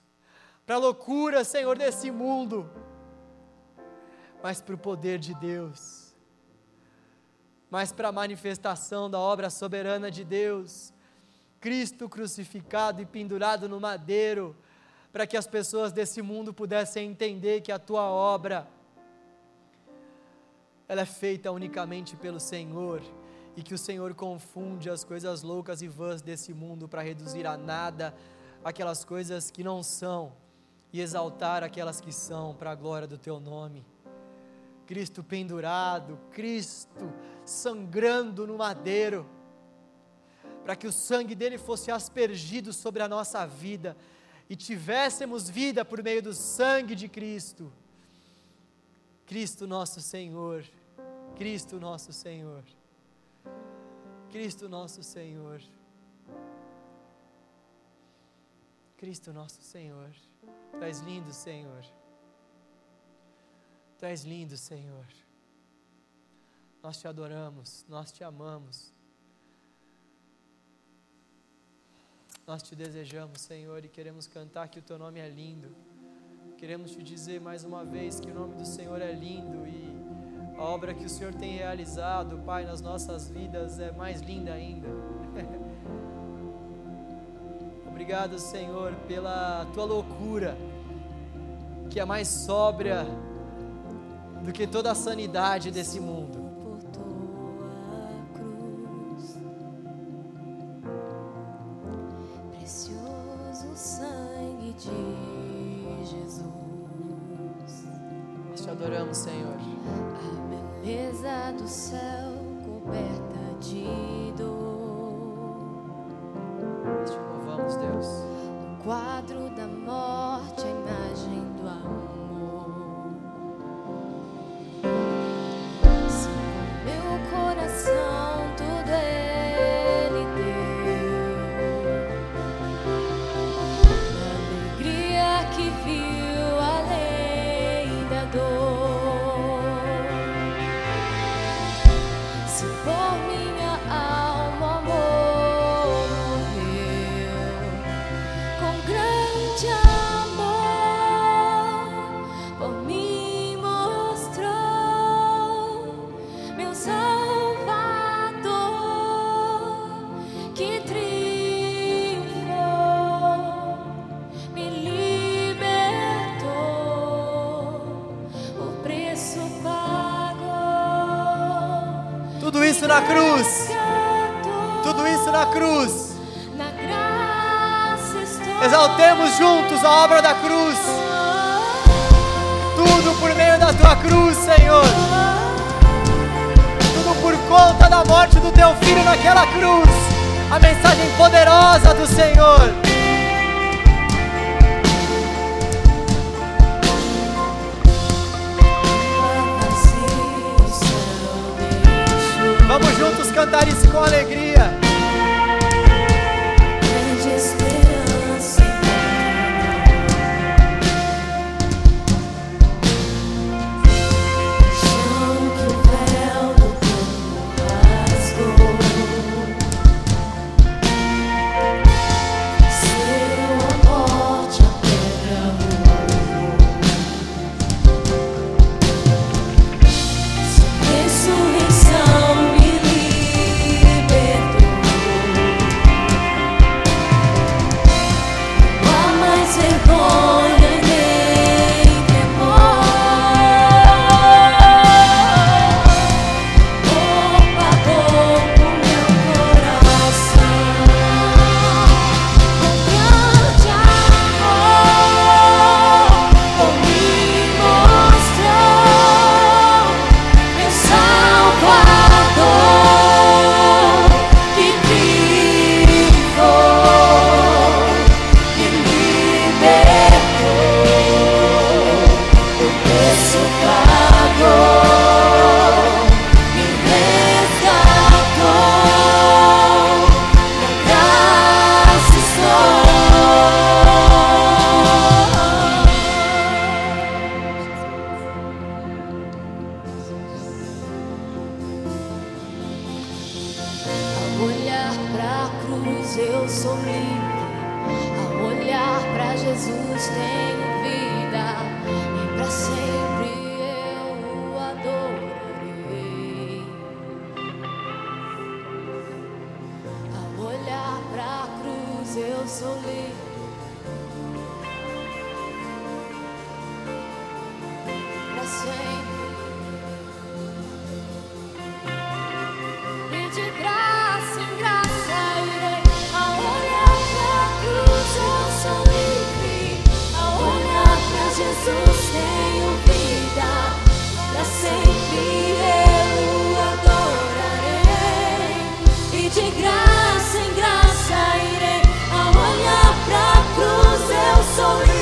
Speaker 1: para a loucura, Senhor, desse mundo, mas para o poder de Deus, mas para a manifestação da obra soberana de Deus. Cristo crucificado e pendurado no madeiro, para que as pessoas desse mundo pudessem entender que a tua obra ela é feita unicamente pelo Senhor e que o Senhor confunde as coisas loucas e vãs desse mundo para reduzir a nada aquelas coisas que não são e exaltar aquelas que são para a glória do teu nome. Cristo pendurado, Cristo sangrando no madeiro, para que o sangue dele fosse aspergido sobre a nossa vida e tivéssemos vida por meio do sangue de Cristo. Cristo nosso Senhor, Cristo nosso Senhor, Cristo nosso Senhor, Cristo nosso Senhor. Tu és lindo, Senhor. Tu és lindo, Senhor. Nós te adoramos, nós te amamos. Nós te desejamos, Senhor, e queremos cantar que o teu nome é lindo. Queremos te dizer mais uma vez que o nome do Senhor é lindo e a obra que o Senhor tem realizado, Pai, nas nossas vidas é mais linda ainda. Obrigado, Senhor, pela tua loucura, que é mais sóbria do que toda a sanidade desse mundo. Poderosa do Senhor. Vamos juntos.
Speaker 2: cantar isso com alegria.
Speaker 1: soleil. so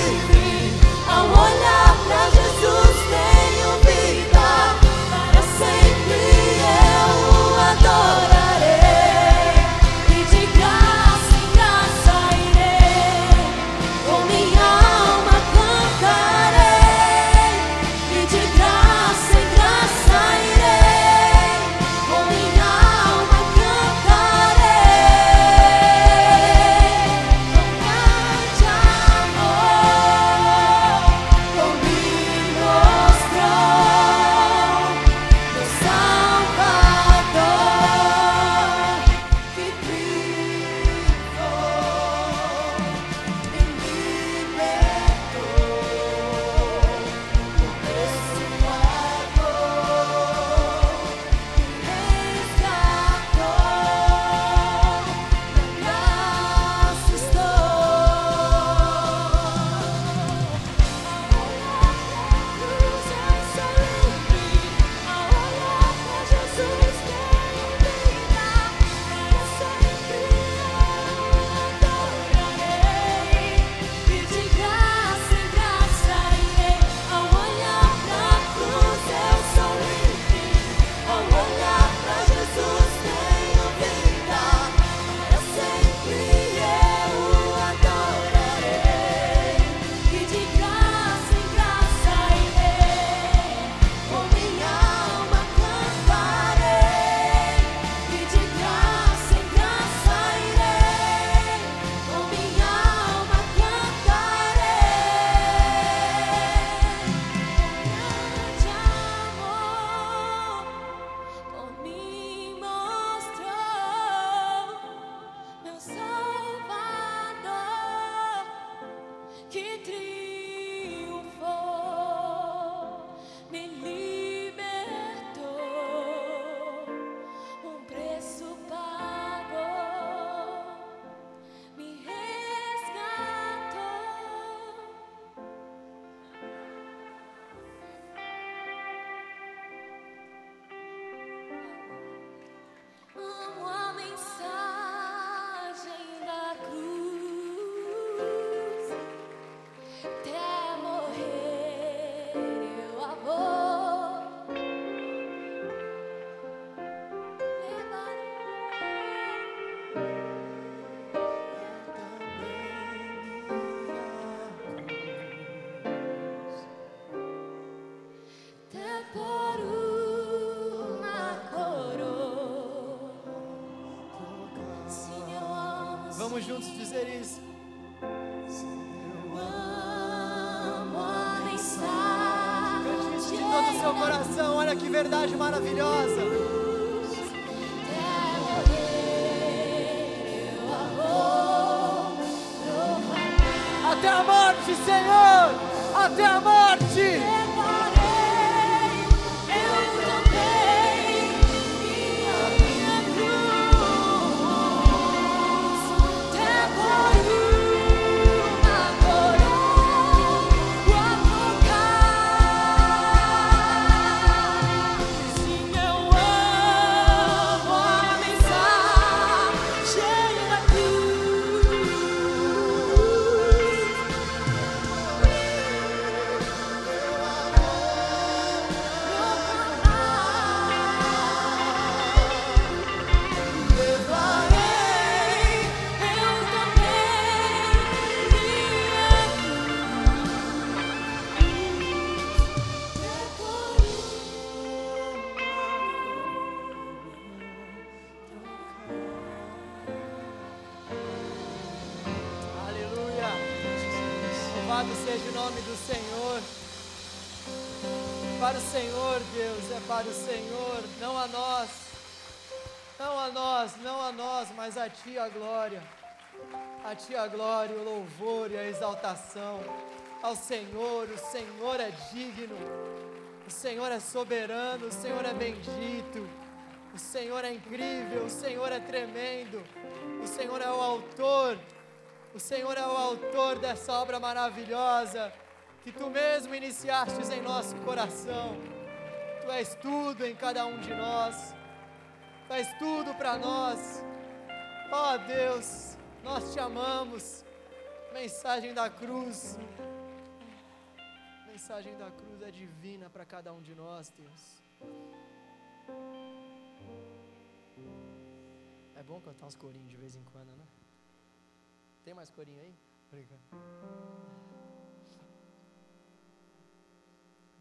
Speaker 1: Ti a glória. A Ti a glória, o louvor e a exaltação. Ao Senhor, o Senhor é digno. O Senhor é soberano, o Senhor é bendito. O Senhor é incrível, o Senhor é tremendo. O Senhor é o autor o Senhor é o autor dessa obra maravilhosa que tu mesmo iniciastes em nosso coração. Tu és tudo em cada um de nós. Tu és tudo para nós. Ó Deus, nós te amamos. Mensagem da cruz. Mensagem da cruz é divina para cada um de nós, Deus. É bom cantar uns corinhos de vez em quando, né? Tem mais corinho aí? Obrigado.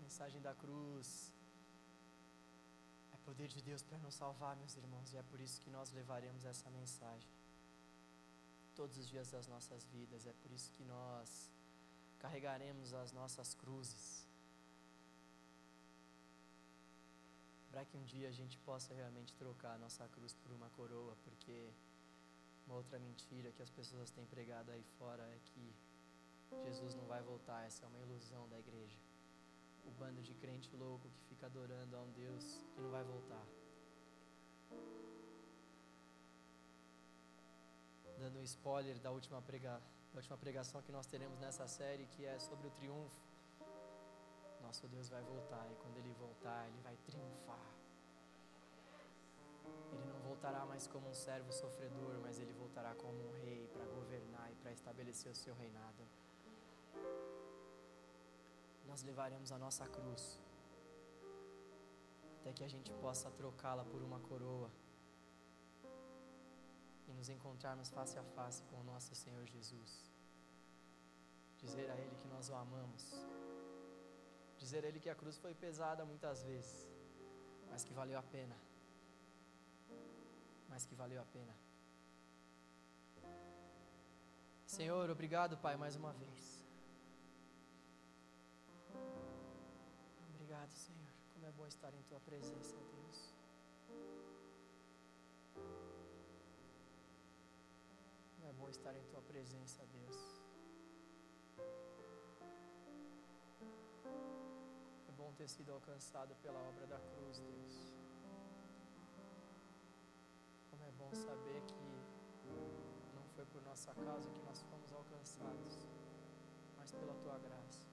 Speaker 1: Mensagem da cruz poder de Deus para nos salvar, meus irmãos, e é por isso que nós levaremos essa mensagem todos os dias das nossas vidas. É por isso que nós carregaremos as nossas cruzes. Para que um dia a gente possa realmente trocar a nossa cruz por uma coroa, porque uma outra mentira que as pessoas têm pregado aí fora é que Jesus não vai voltar. Essa é uma ilusão da igreja. O bando de crente louco que fica adorando a um Deus que não vai voltar. Dando um spoiler da última, prega, da última pregação que nós teremos nessa série, que é sobre o triunfo. Nosso Deus vai voltar e quando Ele voltar, Ele vai triunfar. Ele não voltará mais como um servo sofredor, mas ele voltará como um rei para governar e para estabelecer o seu reinado. Nós levaremos a nossa cruz até que a gente possa trocá-la por uma coroa e nos encontrarmos face a face com o nosso Senhor Jesus. Dizer a Ele que nós o amamos. Dizer a Ele que a cruz foi pesada muitas vezes, mas que valeu a pena mas que valeu a pena. Senhor, obrigado, Pai, mais uma vez. Obrigado, Senhor. Como é bom estar em Tua presença, Deus. Como é bom estar em Tua presença, Deus. É bom ter sido alcançado pela obra da cruz, Deus. Como é bom saber que não foi por nossa causa que nós fomos alcançados, mas pela tua graça.